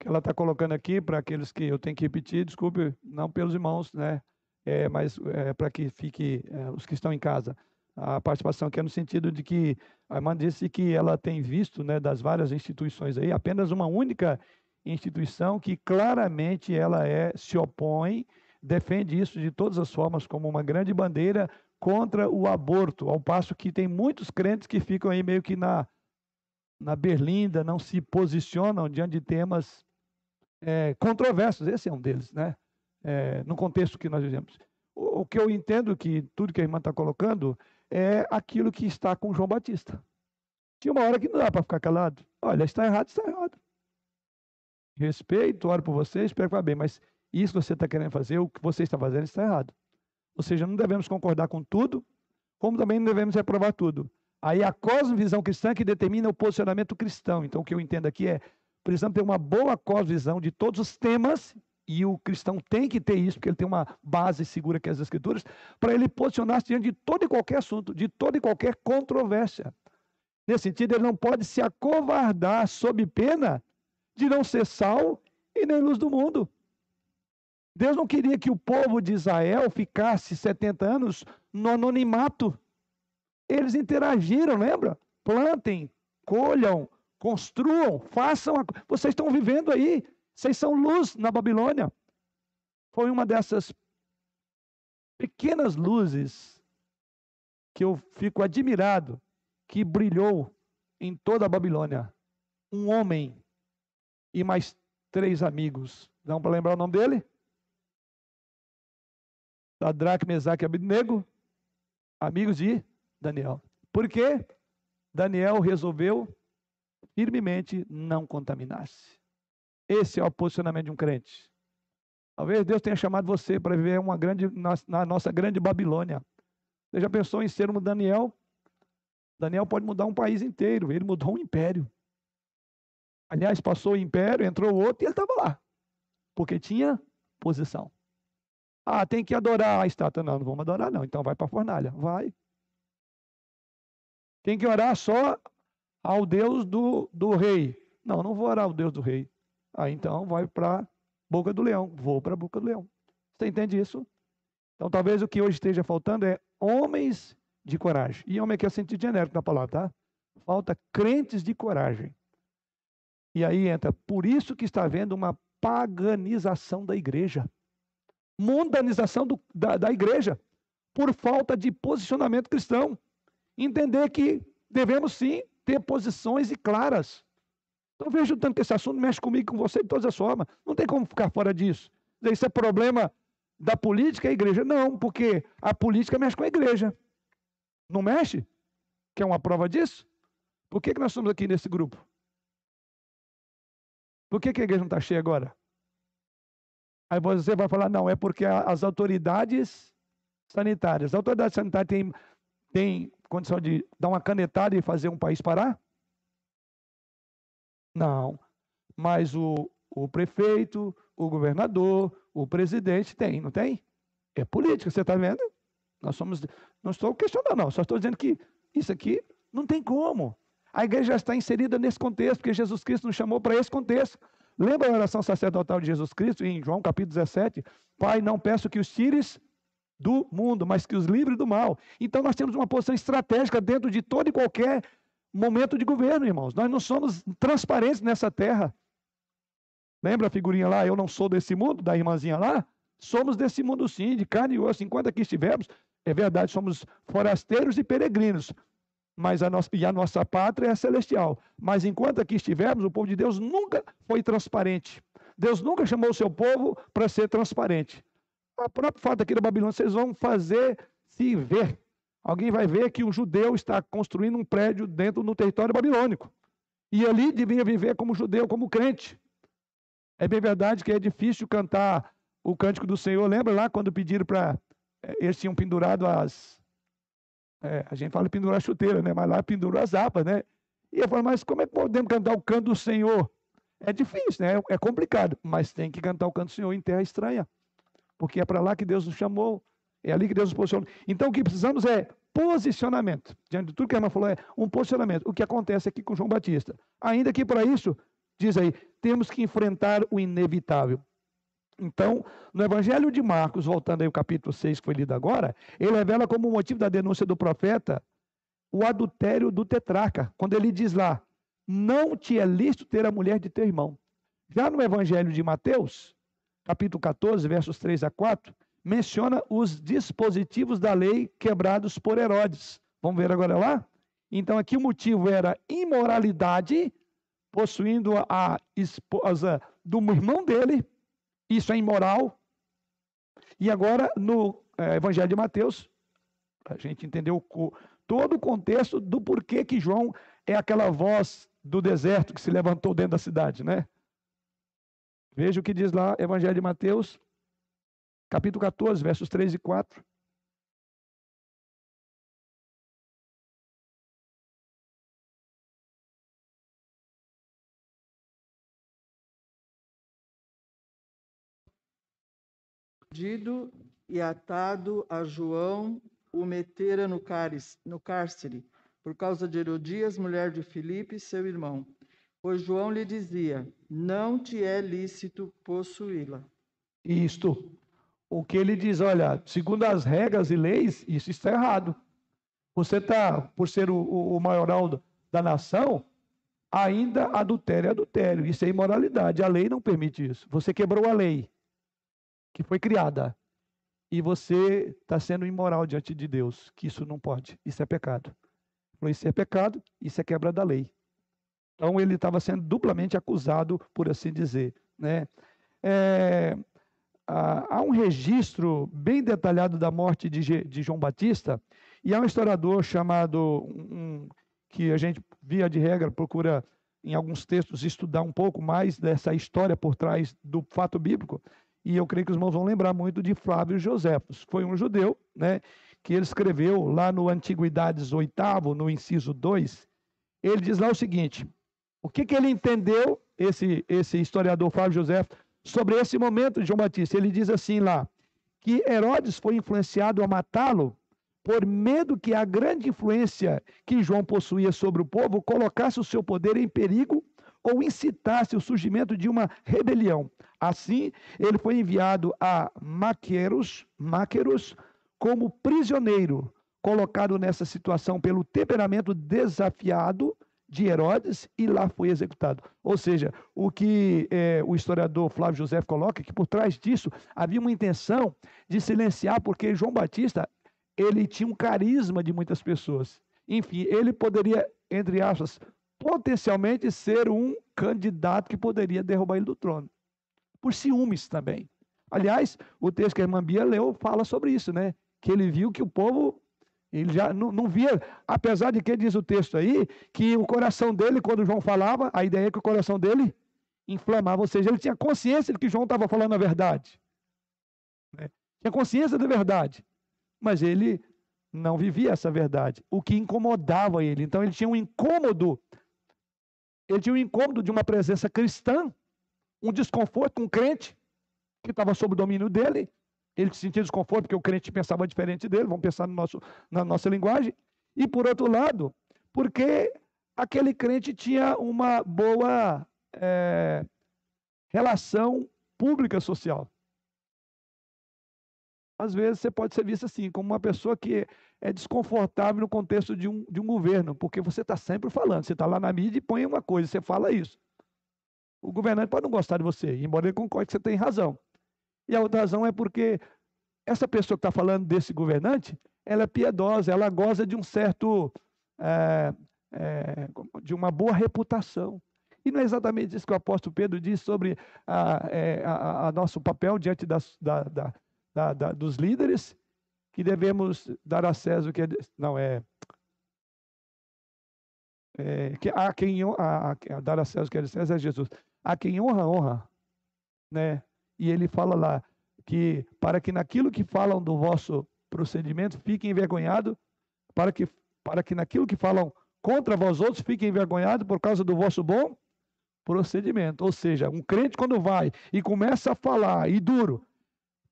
que ela está colocando aqui, para aqueles que eu tenho que repetir, desculpe, não pelos irmãos, né? É, mas é, para que fique é, os que estão em casa. A participação que é no sentido de que a irmã disse que ela tem visto, né, das várias instituições aí, apenas uma única instituição que claramente ela é se opõe, defende isso de todas as formas como uma grande bandeira contra o aborto, ao passo que tem muitos crentes que ficam aí meio que na na berlinda, não se posicionam diante de temas é, controversos. Esse é um deles, né? É, no contexto que nós vivemos. O, o que eu entendo que tudo que a irmã está colocando é aquilo que está com João Batista. Tinha uma hora que não dá para ficar calado. Olha, está errado, está errado respeito, oro por você, espero que vá bem, mas isso que você está querendo fazer, o que você está fazendo está errado. Ou seja, não devemos concordar com tudo, como também não devemos reprovar tudo. Aí a cosmovisão cristã que determina o posicionamento cristão. Então, o que eu entendo aqui é, precisamos ter uma boa cosmovisão de todos os temas, e o cristão tem que ter isso, porque ele tem uma base segura que é as Escrituras, para ele posicionar-se diante de todo e qualquer assunto, de toda e qualquer controvérsia. Nesse sentido, ele não pode se acovardar sob pena de não ser sal e nem luz do mundo. Deus não queria que o povo de Israel ficasse 70 anos no anonimato. Eles interagiram, lembra? Plantem, colham, construam, façam. A... Vocês estão vivendo aí. Vocês são luz na Babilônia. Foi uma dessas pequenas luzes que eu fico admirado que brilhou em toda a Babilônia. Um homem e mais três amigos. Dá para lembrar o nome dele? Sadraque, Mesaque e Abednego, amigos de Daniel. Por quê? Daniel resolveu firmemente não contaminar-se. Esse é o posicionamento de um crente. Talvez Deus tenha chamado você para viver uma grande, na nossa grande Babilônia. Você já pensou em ser um Daniel? Daniel pode mudar um país inteiro, ele mudou um império. Aliás, passou o império, entrou outro e ele estava lá, porque tinha posição. Ah, tem que adorar a estátua. Não, não vamos adorar, não. Então vai para a fornalha. Vai. Tem que orar só ao Deus do, do rei. Não, não vou orar ao Deus do rei. Ah, então vai para a boca do leão. Vou para a boca do leão. Você entende isso? Então talvez o que hoje esteja faltando é homens de coragem. E homem aqui é sentido genérico na palavra, tá? Falta crentes de coragem. E aí entra, por isso que está havendo uma paganização da igreja. Mundanização do, da, da igreja. Por falta de posicionamento cristão. Entender que devemos sim ter posições e claras. Então vejo tanto que esse assunto mexe comigo com você de todas as formas. Não tem como ficar fora disso. Isso é problema da política e igreja. Não, porque a política mexe com a igreja. Não mexe? Quer uma prova disso? Por que, que nós estamos aqui nesse grupo? Por que, que a igreja não está cheia agora? Aí você vai falar, não, é porque as autoridades sanitárias, as autoridades sanitárias têm, têm condição de dar uma canetada e fazer um país parar? Não. Mas o, o prefeito, o governador, o presidente tem, não tem? É política, você está vendo? Nós somos. Não estou questionando, não. Só estou dizendo que isso aqui não tem como. A igreja está inserida nesse contexto, porque Jesus Cristo nos chamou para esse contexto. Lembra a oração sacerdotal de Jesus Cristo em João capítulo 17? Pai, não peço que os tires do mundo, mas que os livre do mal. Então nós temos uma posição estratégica dentro de todo e qualquer momento de governo, irmãos. Nós não somos transparentes nessa terra. Lembra a figurinha lá? Eu não sou desse mundo, da irmãzinha lá? Somos desse mundo sim, de carne e osso. Enquanto aqui estivermos, é verdade, somos forasteiros e peregrinos. Mas a nossa, e a nossa pátria é celestial. Mas enquanto aqui estivermos, o povo de Deus nunca foi transparente. Deus nunca chamou o seu povo para ser transparente. O próprio fato aqui da Babilônia, vocês vão fazer se ver. Alguém vai ver que um judeu está construindo um prédio dentro do território babilônico. E ali devia viver como judeu, como crente. É bem verdade que é difícil cantar o cântico do Senhor. Lembra lá quando pediram para. É, eles tinham pendurado as. É, a gente fala pendurar a chuteira, né? Mas lá pendurou as apas, né? E eu falo, mas como é que podemos cantar o canto do Senhor? É difícil, né? É complicado, mas tem que cantar o canto do Senhor em terra estranha porque é para lá que Deus nos chamou, é ali que Deus nos posicionou. Então o que precisamos é posicionamento. Diante de tudo que a irmã falou, é um posicionamento. O que acontece aqui com João Batista. Ainda que para isso, diz aí, temos que enfrentar o inevitável. Então, no Evangelho de Marcos, voltando aí ao capítulo 6 que foi lido agora, ele revela como motivo da denúncia do profeta o adultério do tetraca, quando ele diz lá: Não te é lícito ter a mulher de teu irmão. Já no Evangelho de Mateus, capítulo 14, versos 3 a 4, menciona os dispositivos da lei quebrados por Herodes. Vamos ver agora lá? Então, aqui o motivo era imoralidade, possuindo a esposa do irmão dele, isso é imoral. E agora, no é, Evangelho de Mateus, a gente entendeu todo o contexto do porquê que João é aquela voz do deserto que se levantou dentro da cidade, né? Veja o que diz lá, Evangelho de Mateus, capítulo 14, versos 3 e 4. Pedido e atado a João, o metera no, cáris, no cárcere, por causa de Herodias, mulher de Filipe, seu irmão. Pois João lhe dizia: Não te é lícito possuí-la. Isto. O que ele diz, olha, segundo as regras e leis, isso está errado. Você está, por ser o, o maioral da nação, ainda adultério é adultério. Isso é imoralidade. A lei não permite isso. Você quebrou a lei que foi criada. E você está sendo imoral diante de Deus, que isso não pode. Isso é pecado. Isso é pecado, isso é quebra da lei. Então ele estava sendo duplamente acusado, por assim dizer. Né? É, há um registro bem detalhado da morte de, de João Batista, e há um historiador chamado, um, que a gente, via de regra, procura em alguns textos, estudar um pouco mais dessa história por trás do fato bíblico. E eu creio que os irmãos vão lembrar muito de Flávio Joséfos. Foi um judeu, né, que ele escreveu lá no Antiguidades oitavo, no inciso 2. Ele diz lá o seguinte: o que, que ele entendeu, esse, esse historiador Flávio José, sobre esse momento de João Batista? Ele diz assim lá: que Herodes foi influenciado a matá-lo por medo que a grande influência que João possuía sobre o povo colocasse o seu poder em perigo ou incitasse o surgimento de uma rebelião. Assim, ele foi enviado a Maqueros, Maqueros como prisioneiro, colocado nessa situação pelo temperamento desafiado de Herodes e lá foi executado. Ou seja, o que é, o historiador Flávio José coloca é que por trás disso havia uma intenção de silenciar, porque João Batista ele tinha um carisma de muitas pessoas. Enfim, ele poderia, entre aspas, potencialmente ser um candidato que poderia derrubar ele do trono. Por ciúmes também. Aliás, o texto que a irmã Bia leu fala sobre isso, né? Que ele viu que o povo, ele já não, não via, apesar de que diz o texto aí, que o coração dele, quando João falava, a ideia é que o coração dele inflamava, ou seja, ele tinha consciência de que João estava falando a verdade. Né? Tinha consciência da verdade mas ele não vivia essa verdade, o que incomodava ele. Então ele tinha um incômodo, ele tinha um incômodo de uma presença cristã, um desconforto com um crente que estava sob o domínio dele. Ele sentia desconforto porque o crente pensava diferente dele, vamos pensar no nosso, na nossa linguagem. E por outro lado, porque aquele crente tinha uma boa é, relação pública social às vezes você pode ser visto assim, como uma pessoa que é desconfortável no contexto de um, de um governo, porque você está sempre falando. Você está lá na mídia e põe uma coisa, você fala isso. O governante pode não gostar de você, embora ele concorde que você tem razão. E a outra razão é porque essa pessoa que está falando desse governante, ela é piedosa, ela goza de um certo, é, é, de uma boa reputação. E não é exatamente isso que o apóstolo Pedro diz sobre a, é, a, a nosso papel diante das, da, da, da, dos líderes, que devemos dar a César o que é. Não, é. é que, a quem a, a, dar a César o que é de César é Jesus. A quem honra, honra. Né? E ele fala lá que para que naquilo que falam do vosso procedimento fiquem envergonhados, para que, para que naquilo que falam contra vós outros fiquem envergonhados por causa do vosso bom procedimento. Ou seja, um crente quando vai e começa a falar e duro,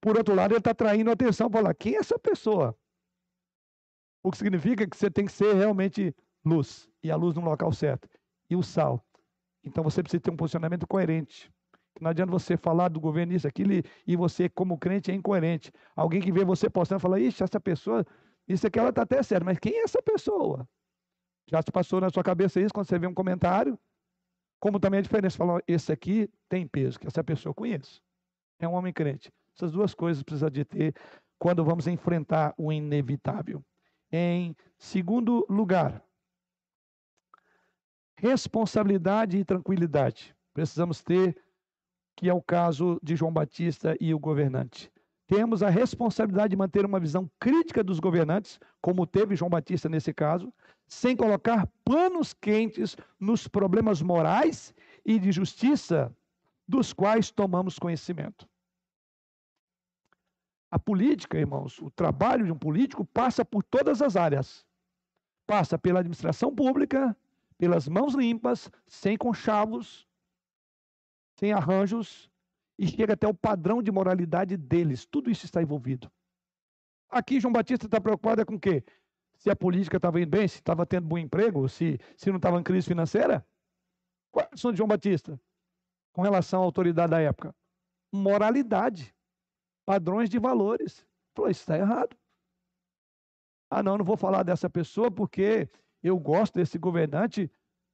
por outro lado, ele está traindo atenção para falar: quem é essa pessoa? O que significa que você tem que ser realmente luz, e a luz no local certo, e o sal. Então você precisa ter um posicionamento coerente. Não adianta você falar do governo isso, aquilo, e você, como crente, é incoerente. Alguém que vê você postando fala: ixi, essa pessoa, isso aqui ela está até certo, mas quem é essa pessoa? Já se passou na sua cabeça isso quando você vê um comentário? Como também a diferença, fala, esse aqui tem peso, que essa pessoa eu conheço. É um homem crente. Essas duas coisas precisa de ter quando vamos enfrentar o inevitável. Em segundo lugar, responsabilidade e tranquilidade. Precisamos ter, que é o caso de João Batista e o governante. Temos a responsabilidade de manter uma visão crítica dos governantes, como teve João Batista nesse caso, sem colocar panos quentes nos problemas morais e de justiça dos quais tomamos conhecimento. A política, irmãos, o trabalho de um político passa por todas as áreas. Passa pela administração pública, pelas mãos limpas, sem conchavos, sem arranjos, e chega até o padrão de moralidade deles. Tudo isso está envolvido. Aqui, João Batista está preocupado é com o quê? Se a política estava indo bem, se estava tendo bom emprego, se, se não estava em crise financeira? Qual é a de João Batista com relação à autoridade da época? Moralidade padrões de valores. Falou, isso está errado. Ah, não, não vou falar dessa pessoa porque eu gosto desse governante.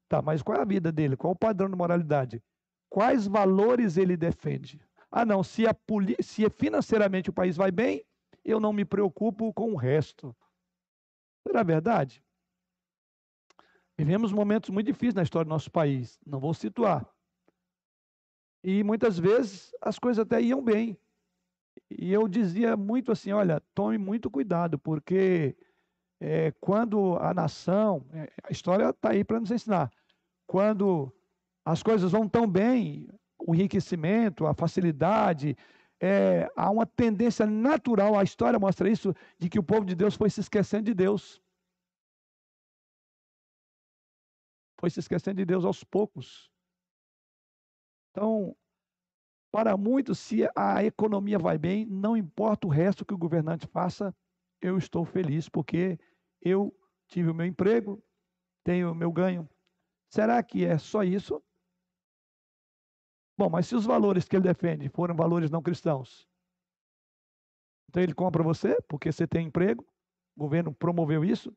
Tá, mas qual é a vida dele? Qual é o padrão de moralidade? Quais valores ele defende? Ah, não, se, a se financeiramente o país vai bem, eu não me preocupo com o resto. Será verdade? Vivemos momentos muito difíceis na história do nosso país. Não vou situar. E muitas vezes as coisas até iam bem. E eu dizia muito assim: olha, tome muito cuidado, porque é, quando a nação, é, a história está aí para nos ensinar, quando as coisas vão tão bem, o enriquecimento, a facilidade, é, há uma tendência natural, a história mostra isso, de que o povo de Deus foi se esquecendo de Deus. Foi se esquecendo de Deus aos poucos. Então, para muitos, se a economia vai bem, não importa o resto que o governante faça, eu estou feliz, porque eu tive o meu emprego, tenho o meu ganho. Será que é só isso? Bom, mas se os valores que ele defende foram valores não cristãos, então ele compra você porque você tem emprego, o governo promoveu isso.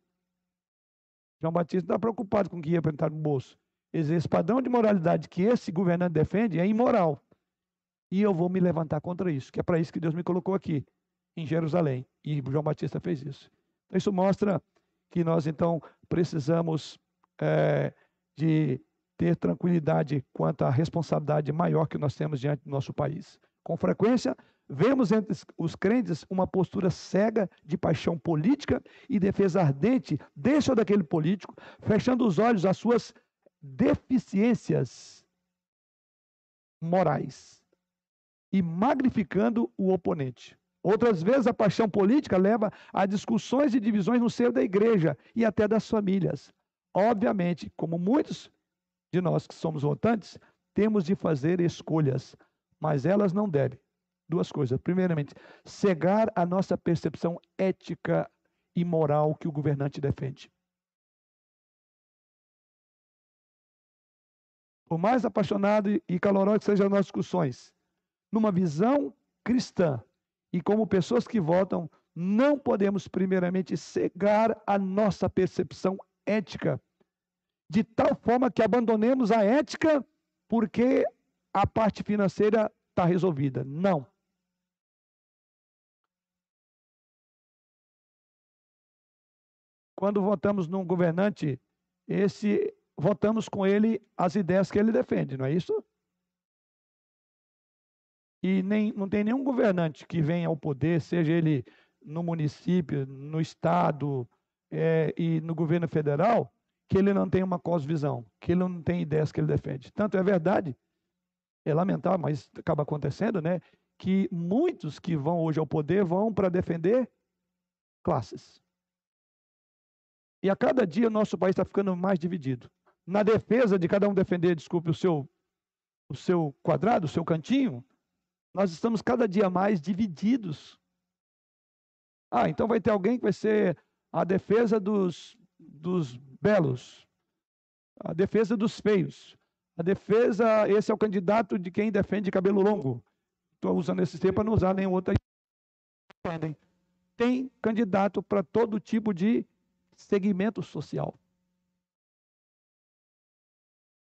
João Batista está preocupado com o que ia entrar no bolso. Esse padrão de moralidade que esse governante defende é imoral. E eu vou me levantar contra isso, que é para isso que Deus me colocou aqui, em Jerusalém. E João Batista fez isso. Então, isso mostra que nós, então, precisamos é, de ter tranquilidade quanto à responsabilidade maior que nós temos diante do nosso país. Com frequência, vemos entre os crentes uma postura cega de paixão política e defesa ardente desse ou daquele político, fechando os olhos às suas deficiências morais e magnificando o oponente. Outras vezes, a paixão política leva a discussões e divisões no seio da igreja e até das famílias. Obviamente, como muitos de nós que somos votantes, temos de fazer escolhas, mas elas não devem. Duas coisas. Primeiramente, cegar a nossa percepção ética e moral que o governante defende. Por mais apaixonado e caloroso que sejam as nossas discussões, numa visão cristã e como pessoas que votam, não podemos primeiramente cegar a nossa percepção ética de tal forma que abandonemos a ética porque a parte financeira está resolvida. Não. Quando votamos num governante, esse votamos com ele as ideias que ele defende, não é isso? E nem, não tem nenhum governante que venha ao poder, seja ele no município, no estado é, e no governo federal, que ele não tem uma cosvisão, que ele não tem ideias que ele defende. Tanto é verdade, é lamentável, mas acaba acontecendo, né? Que muitos que vão hoje ao poder vão para defender classes. E a cada dia o nosso país está ficando mais dividido. Na defesa de cada um defender, desculpe, o seu, o seu quadrado, o seu cantinho, nós estamos cada dia mais divididos. Ah, então vai ter alguém que vai ser a defesa dos, dos belos, a defesa dos feios, a defesa, esse é o candidato de quem defende cabelo longo. Estou usando esse tempo para não usar nenhum outro. Tem candidato para todo tipo de segmento social.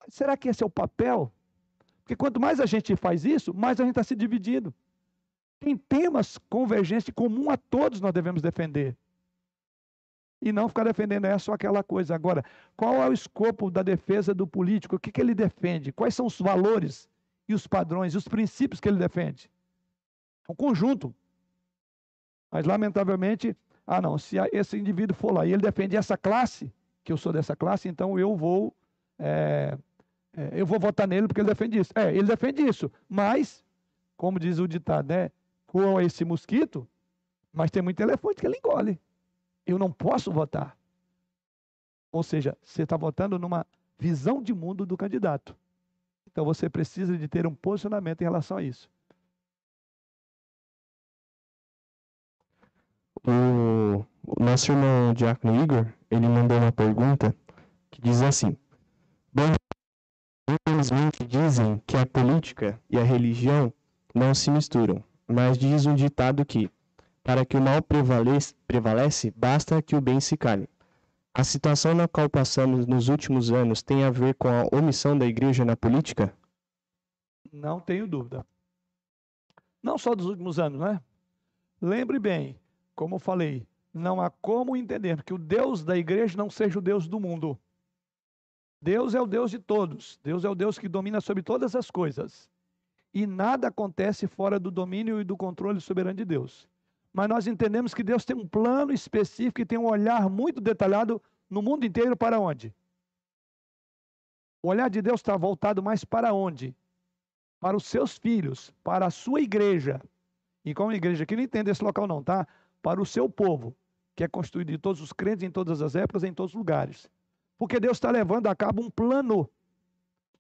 Será que esse é o papel? Porque quanto mais a gente faz isso, mais a gente está se dividindo. Tem temas convergentes comum a todos nós devemos defender e não ficar defendendo essa ou aquela coisa. Agora, qual é o escopo da defesa do político? O que, que ele defende? Quais são os valores e os padrões e os princípios que ele defende? É um conjunto. Mas, lamentavelmente, ah, não, se esse indivíduo for lá e ele defende essa classe, que eu sou dessa classe, então eu vou. É, é, eu vou votar nele porque ele defende isso. É, ele defende isso, mas, como diz o ditado, né? Voa esse mosquito, mas tem muito elefante que ele engole eu não posso votar. Ou seja, você está votando numa visão de mundo do candidato. Então você precisa de ter um posicionamento em relação a isso. O, o nosso irmão Diácono Igor, ele mandou uma pergunta que diz assim: Bom, infelizmente dizem que a política e a religião não se misturam, mas diz um ditado que para que o mal prevalece, basta que o bem se cale. A situação na qual passamos nos últimos anos tem a ver com a omissão da igreja na política? Não tenho dúvida. Não só dos últimos anos, né? Lembre bem, como falei, não há como entender que o Deus da igreja não seja o Deus do mundo. Deus é o Deus de todos. Deus é o Deus que domina sobre todas as coisas. E nada acontece fora do domínio e do controle soberano de Deus mas nós entendemos que Deus tem um plano específico e tem um olhar muito detalhado no mundo inteiro para onde? O olhar de Deus está voltado mais para onde? Para os seus filhos, para a sua igreja. E como igreja aqui não entende esse local não, tá? Para o seu povo, que é constituído de todos os crentes em todas as épocas, em todos os lugares. Porque Deus está levando a cabo um plano.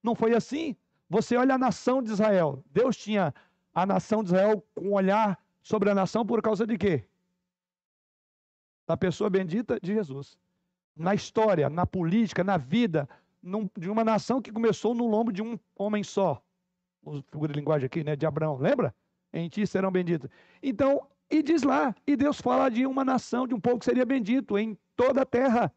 Não foi assim? Você olha a nação de Israel. Deus tinha a nação de Israel com um olhar sobre a nação por causa de quê? Da pessoa bendita de Jesus. Na história, na política, na vida num, de uma nação que começou no lombo de um homem só. Figura de linguagem aqui, né? De Abraão, lembra? Em ti serão benditos. Então, e diz lá, e Deus fala de uma nação, de um povo que seria bendito em toda a terra.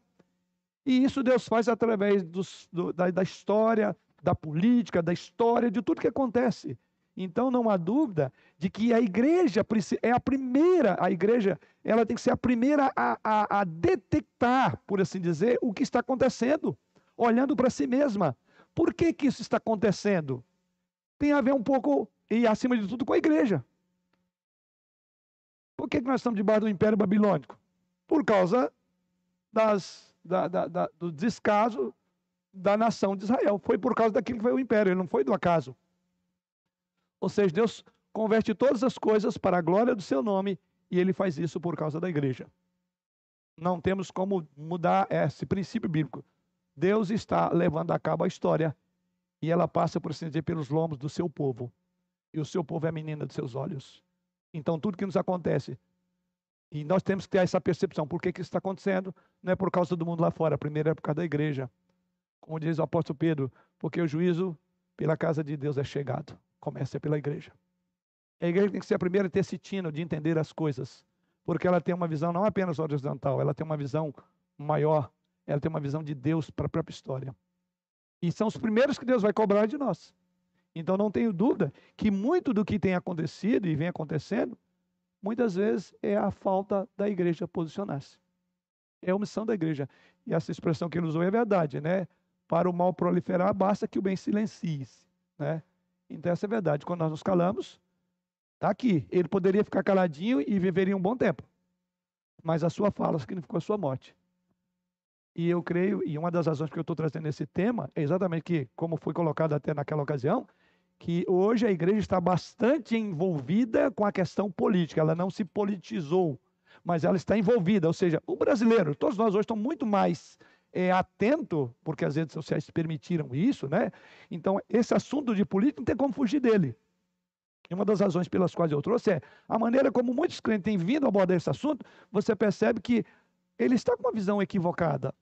E isso Deus faz através dos, do, da, da história, da política, da história, de tudo que acontece. Então não há dúvida de que a igreja é a primeira, a igreja, ela tem que ser a primeira a, a, a detectar, por assim dizer, o que está acontecendo, olhando para si mesma. Por que, que isso está acontecendo? Tem a ver um pouco, e acima de tudo, com a igreja. Por que, que nós estamos debaixo do Império Babilônico? Por causa das, da, da, da, do descaso da nação de Israel. Foi por causa daquilo que foi o império, não foi do acaso. Ou seja, Deus converte todas as coisas para a glória do seu nome e ele faz isso por causa da igreja. Não temos como mudar esse princípio bíblico. Deus está levando a cabo a história e ela passa, por assim dizer, pelos lombos do seu povo. E o seu povo é a menina dos seus olhos. Então, tudo que nos acontece, e nós temos que ter essa percepção. Por que, que isso está acontecendo? Não é por causa do mundo lá fora. Primeiro é por causa da igreja. Como diz o apóstolo Pedro, porque o juízo pela casa de Deus é chegado. Começa pela igreja. A igreja tem que ser a primeira a ter esse tino de entender as coisas, porque ela tem uma visão não apenas horizontal, ela tem uma visão maior, ela tem uma visão de Deus para a própria história. E são os primeiros que Deus vai cobrar de nós. Então não tenho dúvida que muito do que tem acontecido e vem acontecendo, muitas vezes é a falta da igreja posicionar-se. É a omissão da igreja. E essa expressão que ele usou é verdade, né? Para o mal proliferar, basta que o bem silencie-se, né? Então essa é a verdade. Quando nós nos calamos, está aqui. Ele poderia ficar caladinho e viveria um bom tempo. Mas a sua fala significou a sua morte. E eu creio, e uma das razões que eu estou trazendo esse tema é exatamente que, como foi colocado até naquela ocasião, que hoje a igreja está bastante envolvida com a questão política. Ela não se politizou, mas ela está envolvida. Ou seja, o brasileiro, todos nós hoje estamos muito mais é, atento, porque as redes sociais permitiram isso, né? Então, esse assunto de política não tem como fugir dele. E uma das razões pelas quais eu trouxe é a maneira como muitos crentes têm vindo abordar esse assunto, você percebe que ele está com uma visão equivocada.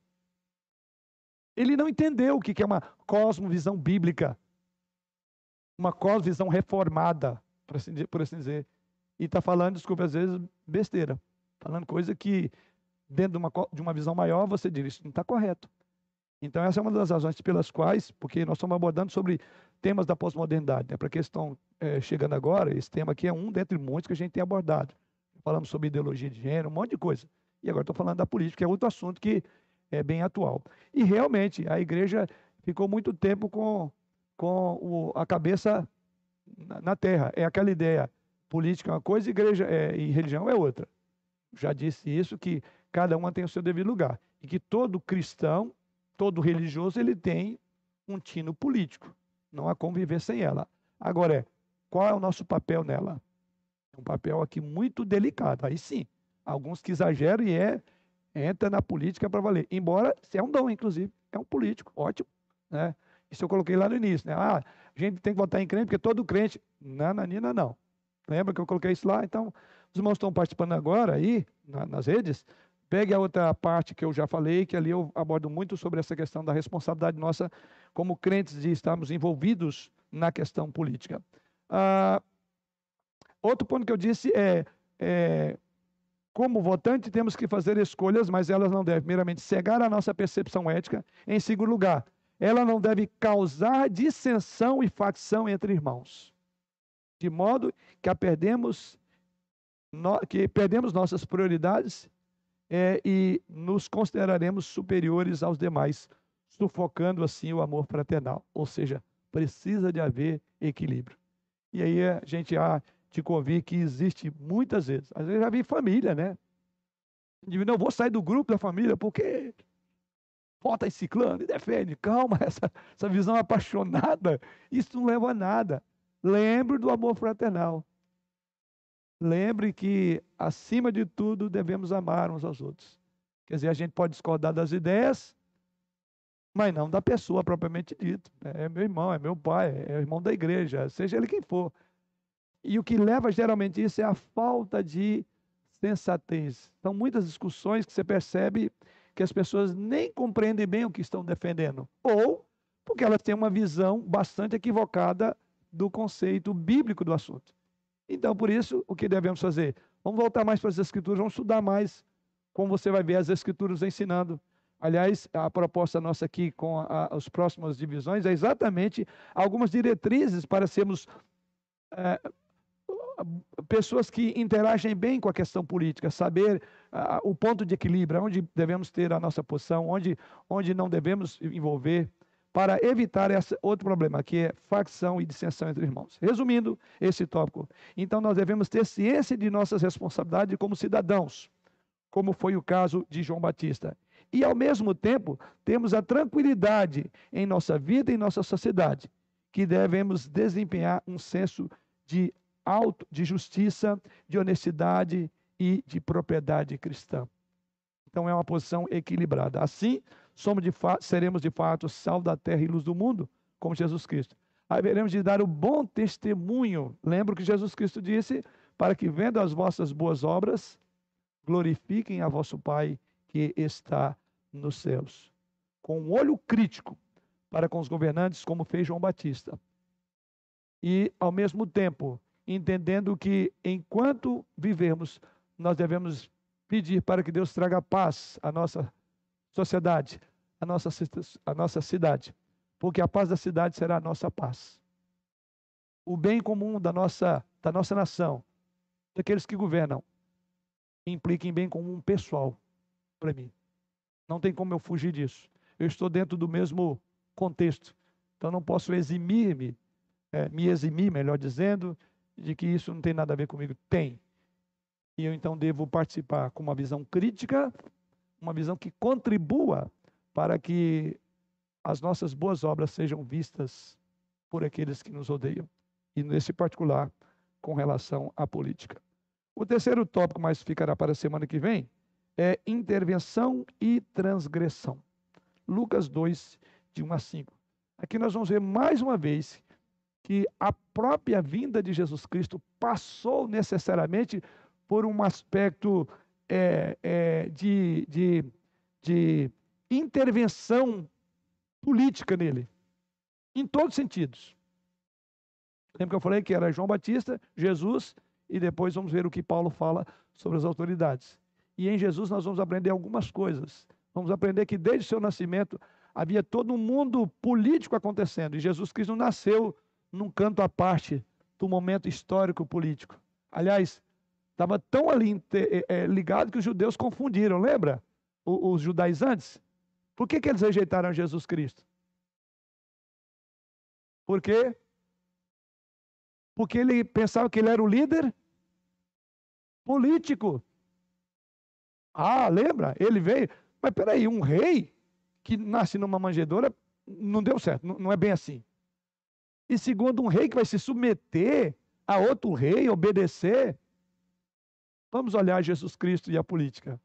Ele não entendeu o que é uma cosmovisão bíblica, uma cosmovisão reformada, por assim, por assim dizer. E está falando, desculpa, às vezes, besteira. Falando coisa que dentro de uma, de uma visão maior, você diz, isso não está correto. Então, essa é uma das razões pelas quais, porque nós estamos abordando sobre temas da pós-modernidade. Né? Para quem estão é, chegando agora, esse tema aqui é um dentre muitos que a gente tem abordado. Falamos sobre ideologia de gênero, um monte de coisa. E agora estou falando da política, que é outro assunto que é bem atual. E realmente, a igreja ficou muito tempo com, com o, a cabeça na, na, terra. É aquela ideia, política é uma coisa, igreja é, e religião é outra. Já disse isso, que cada uma tem o seu devido lugar. E que todo cristão, todo religioso, ele tem um tino político. Não há como viver sem ela. Agora é, qual é o nosso papel nela? É um papel aqui muito delicado. Aí sim, alguns que exageram e é entra na política para valer. Embora se é um dom, inclusive, é um político, ótimo, né? Isso eu coloquei lá no início, né? Ah, a gente tem que votar em crente porque todo crente, nananina não. Lembra que eu coloquei isso lá? Então, os irmãos estão participando agora aí na, nas redes. Pegue a outra parte que eu já falei, que ali eu abordo muito sobre essa questão da responsabilidade nossa como crentes de estarmos envolvidos na questão política. Ah, outro ponto que eu disse é, é, como votante, temos que fazer escolhas, mas elas não devem, primeiramente, cegar a nossa percepção ética. Em segundo lugar, ela não deve causar dissensão e facção entre irmãos, de modo que, perdemos, que perdemos nossas prioridades é, e nos consideraremos superiores aos demais, sufocando assim o amor fraternal. Ou seja, precisa de haver equilíbrio. E aí a gente há de convir que existe muitas vezes. Às vezes já vi família, né? Não vou sair do grupo da família porque vota em ciclano e defende. Calma, essa, essa visão apaixonada, isso não leva a nada. Lembre do amor fraternal. Lembre que, acima de tudo, devemos amar uns aos outros. Quer dizer, a gente pode discordar das ideias, mas não da pessoa propriamente dito. É meu irmão, é meu pai, é irmão da igreja, seja ele quem for. E o que leva geralmente isso é a falta de sensatez. São muitas discussões que você percebe que as pessoas nem compreendem bem o que estão defendendo, ou porque elas têm uma visão bastante equivocada do conceito bíblico do assunto. Então, por isso, o que devemos fazer? Vamos voltar mais para as Escrituras, vamos estudar mais, como você vai ver as Escrituras ensinando. Aliás, a proposta nossa aqui com as próximas divisões é exatamente algumas diretrizes para sermos é, pessoas que interagem bem com a questão política, saber uh, o ponto de equilíbrio, onde devemos ter a nossa posição, onde, onde não devemos envolver, para evitar esse outro problema, que é facção e dissensão entre irmãos. Resumindo esse tópico, então nós devemos ter ciência de nossas responsabilidades como cidadãos, como foi o caso de João Batista. E, ao mesmo tempo, temos a tranquilidade em nossa vida e em nossa sociedade, que devemos desempenhar um senso de auto, de justiça, de honestidade e de propriedade cristã. Então é uma posição equilibrada. Assim, somos de seremos de fato sal da terra e luz do mundo, como Jesus Cristo. Haveremos de dar o bom testemunho. Lembro que Jesus Cristo disse: para que vendo as vossas boas obras, glorifiquem a vosso Pai que está nos céus. Com um olho crítico para com os governantes, como fez João Batista. E, ao mesmo tempo, entendendo que enquanto vivemos, nós devemos pedir para que Deus traga paz à nossa sociedade, à nossa, à nossa cidade, porque a paz da cidade será a nossa paz. O bem comum da nossa, da nossa nação, daqueles que governam, implica em bem comum pessoal para mim. Não tem como eu fugir disso. Eu estou dentro do mesmo contexto. Então não posso eximir-me, é, me eximir, melhor dizendo, de que isso não tem nada a ver comigo. Tem. E eu então devo participar com uma visão crítica, uma visão que contribua para que as nossas boas obras sejam vistas por aqueles que nos odeiam. E nesse particular, com relação à política. O terceiro tópico, mas ficará para a semana que vem, é intervenção e transgressão. Lucas 2, de 1 a 5. Aqui nós vamos ver mais uma vez que a própria vinda de Jesus Cristo passou necessariamente por um aspecto é, é, de, de, de intervenção política nele, em todos os sentidos. Lembra que eu falei que era João Batista, Jesus, e depois vamos ver o que Paulo fala sobre as autoridades. E em Jesus nós vamos aprender algumas coisas. Vamos aprender que desde o seu nascimento havia todo um mundo político acontecendo, e Jesus Cristo nasceu num canto à parte do momento histórico político. Aliás, estava tão ali é, ligado que os judeus confundiram, lembra? Os, os judaizantes. Por que, que eles rejeitaram Jesus Cristo? Por quê? Porque ele pensava que ele era o líder político. Ah, lembra? Ele veio. Mas peraí, um rei que nasce numa manjedoura não deu certo, não é bem assim e segundo um rei que vai se submeter a outro rei, obedecer. Vamos olhar Jesus Cristo e a política.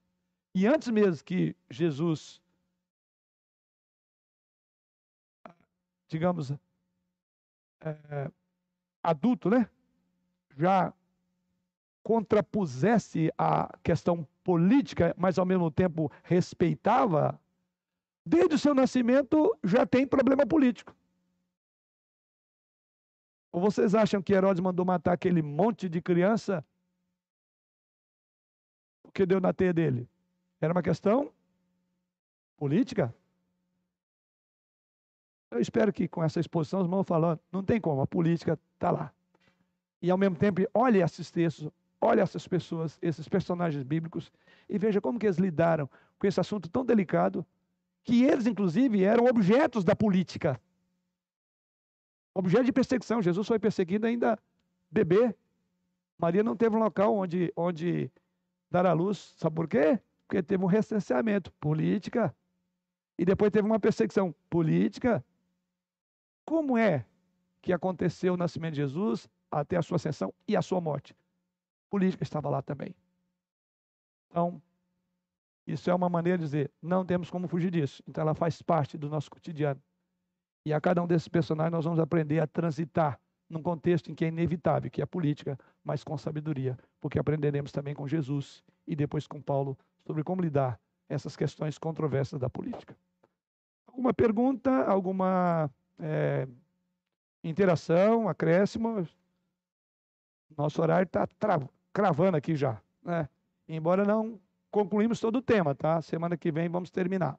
E antes mesmo que Jesus, digamos, é, adulto, né? Já contrapusesse a questão política, mas ao mesmo tempo respeitava, desde o seu nascimento já tem problema político. Ou vocês acham que Herodes mandou matar aquele monte de criança? O que deu na teia dele? Era uma questão política? Eu espero que com essa exposição os irmãos falando, não tem como, a política está lá. E ao mesmo tempo, olhe esses textos, olhe essas pessoas, esses personagens bíblicos, e veja como que eles lidaram com esse assunto tão delicado, que eles, inclusive, eram objetos da política. Objeto de perseguição. Jesus foi perseguido ainda bebê. Maria não teve um local onde, onde dar à luz. Sabe por quê? Porque teve um recenseamento. Política. e depois teve uma perseguição política. Como é que aconteceu o nascimento de Jesus até a sua ascensão e a sua morte? política estava lá também. Então, isso é uma maneira de dizer, não temos como fugir disso. Então, ela faz parte do nosso cotidiano. E a cada um desses personagens nós vamos aprender a transitar num contexto em que é inevitável, que é a política, mas com sabedoria, porque aprenderemos também com Jesus e depois com Paulo sobre como lidar essas questões controversas da política. Alguma pergunta, alguma é, interação, acréscimo? Nosso horário está cravando aqui já, né? Embora não concluímos todo o tema, tá? Semana que vem vamos terminar.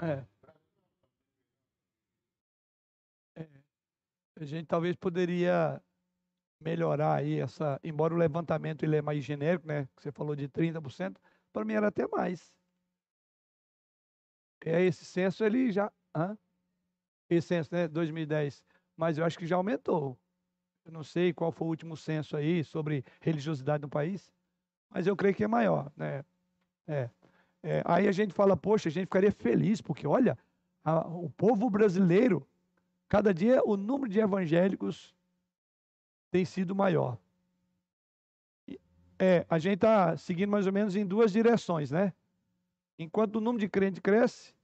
É. é. A gente talvez poderia melhorar aí essa, embora o levantamento ele é mais genérico, né? Você falou de 30%, para mim era até mais. É esse censo ele já, hã? esse censo, né, 2010, mas eu acho que já aumentou. Eu não sei qual foi o último censo aí sobre religiosidade no país, mas eu creio que é maior, né? É. É, aí a gente fala, poxa, a gente ficaria feliz, porque olha, a, o povo brasileiro, cada dia o número de evangélicos tem sido maior. É, a gente está seguindo mais ou menos em duas direções, né? Enquanto o número de crentes cresce,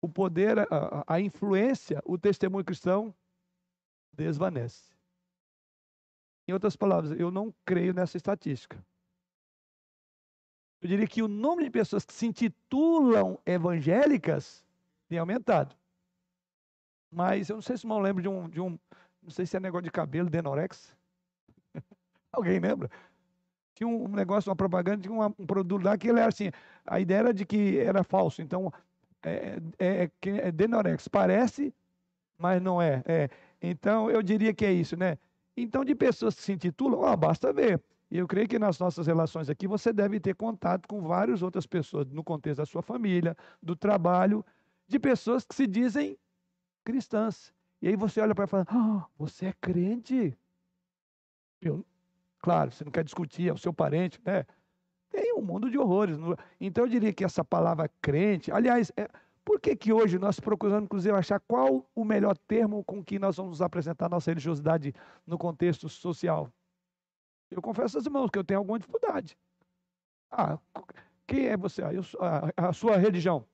o poder, a, a influência, o testemunho cristão desvanece. Em outras palavras, eu não creio nessa estatística. Eu diria que o número de pessoas que se intitulam evangélicas tem aumentado. Mas eu não sei se não lembro de um, de um, não sei se é negócio de cabelo, Denorex. Alguém lembra? Tinha um negócio, uma propaganda, tinha um produto lá que ele era assim, a ideia era de que era falso. Então, é, é, é, é Denorex, parece, mas não é. é. Então, eu diria que é isso, né? Então, de pessoas que se intitulam, ó, basta ver. E eu creio que nas nossas relações aqui você deve ter contato com várias outras pessoas, no contexto da sua família, do trabalho, de pessoas que se dizem cristãs. E aí você olha para e fala: ah, você é crente? Eu, claro, você não quer discutir, é o seu parente, né? Tem um mundo de horrores. Então eu diria que essa palavra crente, aliás, é, por que, que hoje nós procuramos, inclusive, achar qual o melhor termo com que nós vamos apresentar nossa religiosidade no contexto social? Eu confesso aos irmãos que eu tenho alguma dificuldade. Ah, quem é você? Ah, eu, a, a sua religião.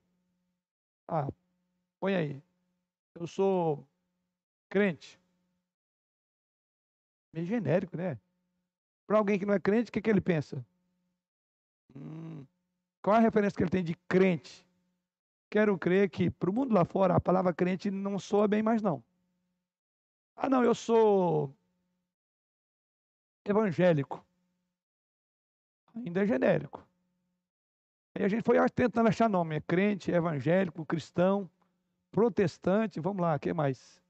Ah, põe aí. Eu sou crente. Meio genérico, né? Para alguém que não é crente, o que, que ele pensa? Hum, qual a referência que ele tem de crente? Quero crer que para o mundo lá fora a palavra crente não soa bem mais não. Ah, não, eu sou evangélico. Ainda é genérico. Aí a gente foi tentando achar nome. É crente, evangélico, cristão, protestante, vamos lá, o que mais?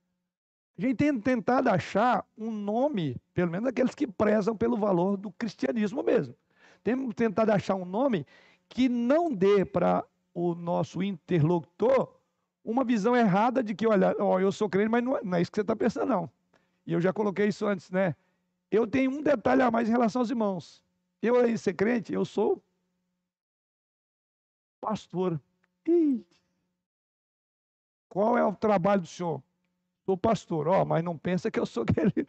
A gente tem tentado achar um nome, pelo menos aqueles que prezam pelo valor do cristianismo mesmo. Temos tentado achar um nome que não dê para o nosso interlocutor uma visão errada de que, olha, ó, eu sou crente, mas não é, não é isso que você está pensando, não. E eu já coloquei isso antes, né? Eu tenho um detalhe a mais em relação aos irmãos. Eu, de ser crente, eu sou pastor. Ih, qual é o trabalho do senhor? Sou pastor. Ó, oh, mas não pensa que eu sou aquele.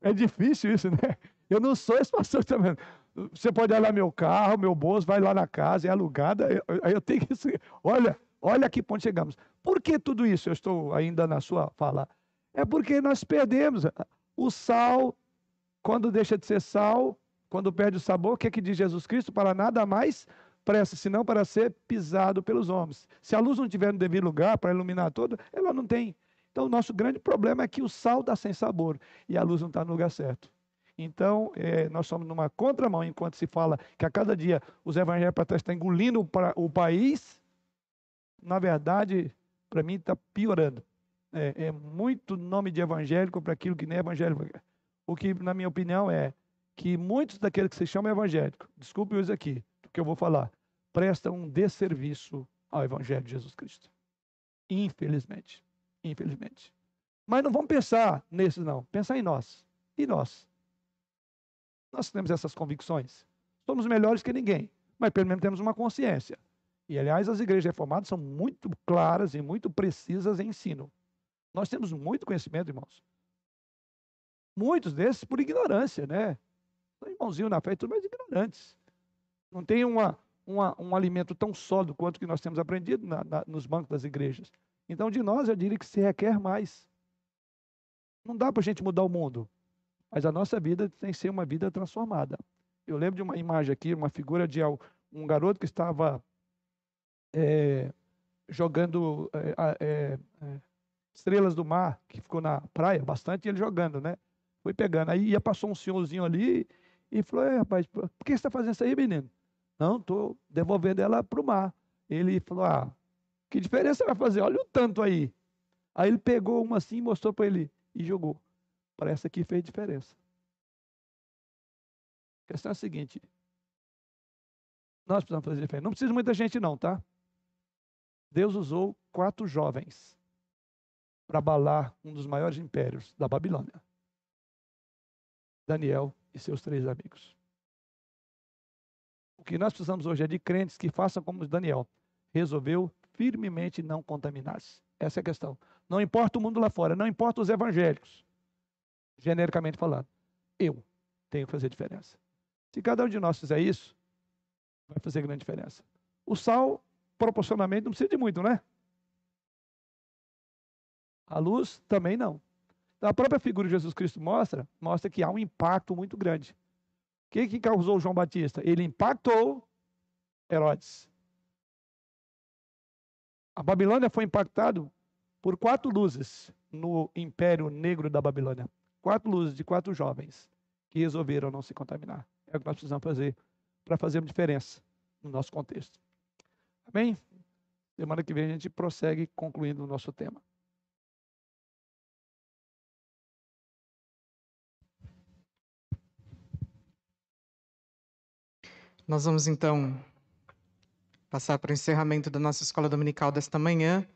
É difícil isso, né? Eu não sou esse pastor também. Você pode olhar meu carro, meu bolso, vai lá na casa, é alugada. Aí eu tenho que. Olha, olha que ponto chegamos. Por que tudo isso? Eu estou ainda na sua fala. É porque nós perdemos o sal quando deixa de ser sal, quando perde o sabor, o que, é que diz Jesus Cristo? Para nada mais presta, senão para ser pisado pelos homens. Se a luz não tiver no devido lugar para iluminar todo, ela não tem. Então, o nosso grande problema é que o sal dá sem sabor e a luz não está no lugar certo. Então, é, nós somos numa contramão enquanto se fala que a cada dia os evangélicos para trás estão engolindo o, pra, o país. Na verdade, para mim está piorando. É, é, muito nome de evangélico para aquilo que nem é evangélico. O que, na minha opinião, é que muitos daqueles que se chamam evangélico, desculpe isso aqui, do que eu vou falar, prestam um desserviço ao evangelho de Jesus Cristo. Infelizmente. Infelizmente. Mas não vamos pensar nesses, não. Pensar em nós. E nós? Nós temos essas convicções. Somos melhores que ninguém, mas pelo menos temos uma consciência. E, aliás, as igrejas reformadas são muito claras e muito precisas em ensino. Nós temos muito conhecimento, irmãos. Muitos desses por ignorância, né? São irmãozinhos na fé, tudo mas ignorantes. Não tem uma, uma, um alimento tão sólido quanto que nós temos aprendido na, na, nos bancos das igrejas. Então, de nós, eu diria que se requer mais. Não dá para a gente mudar o mundo, mas a nossa vida tem que ser uma vida transformada. Eu lembro de uma imagem aqui, uma figura de um garoto que estava é, jogando é, é, estrelas do mar, que ficou na praia bastante, e ele jogando, né? Foi pegando. Aí ia, passou um senhorzinho ali e falou: é, rapaz, por que você está fazendo isso aí, menino? Não, estou devolvendo ela para o mar. Ele falou: ah, que diferença vai fazer? Olha o tanto aí. Aí ele pegou uma assim, mostrou para ele e jogou. Parece que fez diferença. A questão é a seguinte: nós precisamos fazer diferença. Não precisa muita gente, não, tá? Deus usou quatro jovens para abalar um dos maiores impérios da Babilônia. Daniel e seus três amigos. O que nós precisamos hoje é de crentes que façam como Daniel. Resolveu firmemente não contaminar-se. Essa é a questão. Não importa o mundo lá fora, não importa os evangélicos, genericamente falando. Eu tenho que fazer diferença. Se cada um de nós fizer isso, vai fazer grande diferença. O sal, proporcionalmente, não precisa de muito, né? A luz também não. Então, a própria figura de Jesus Cristo mostra, mostra que há um impacto muito grande. O que, que causou João Batista? Ele impactou Herodes. A Babilônia foi impactado por quatro luzes no império negro da Babilônia. Quatro luzes de quatro jovens que resolveram não se contaminar. É o que nós precisamos fazer para fazer uma diferença no nosso contexto. Amém? Semana que vem a gente prossegue concluindo o nosso tema. Nós vamos então passar para o encerramento da nossa escola dominical desta manhã.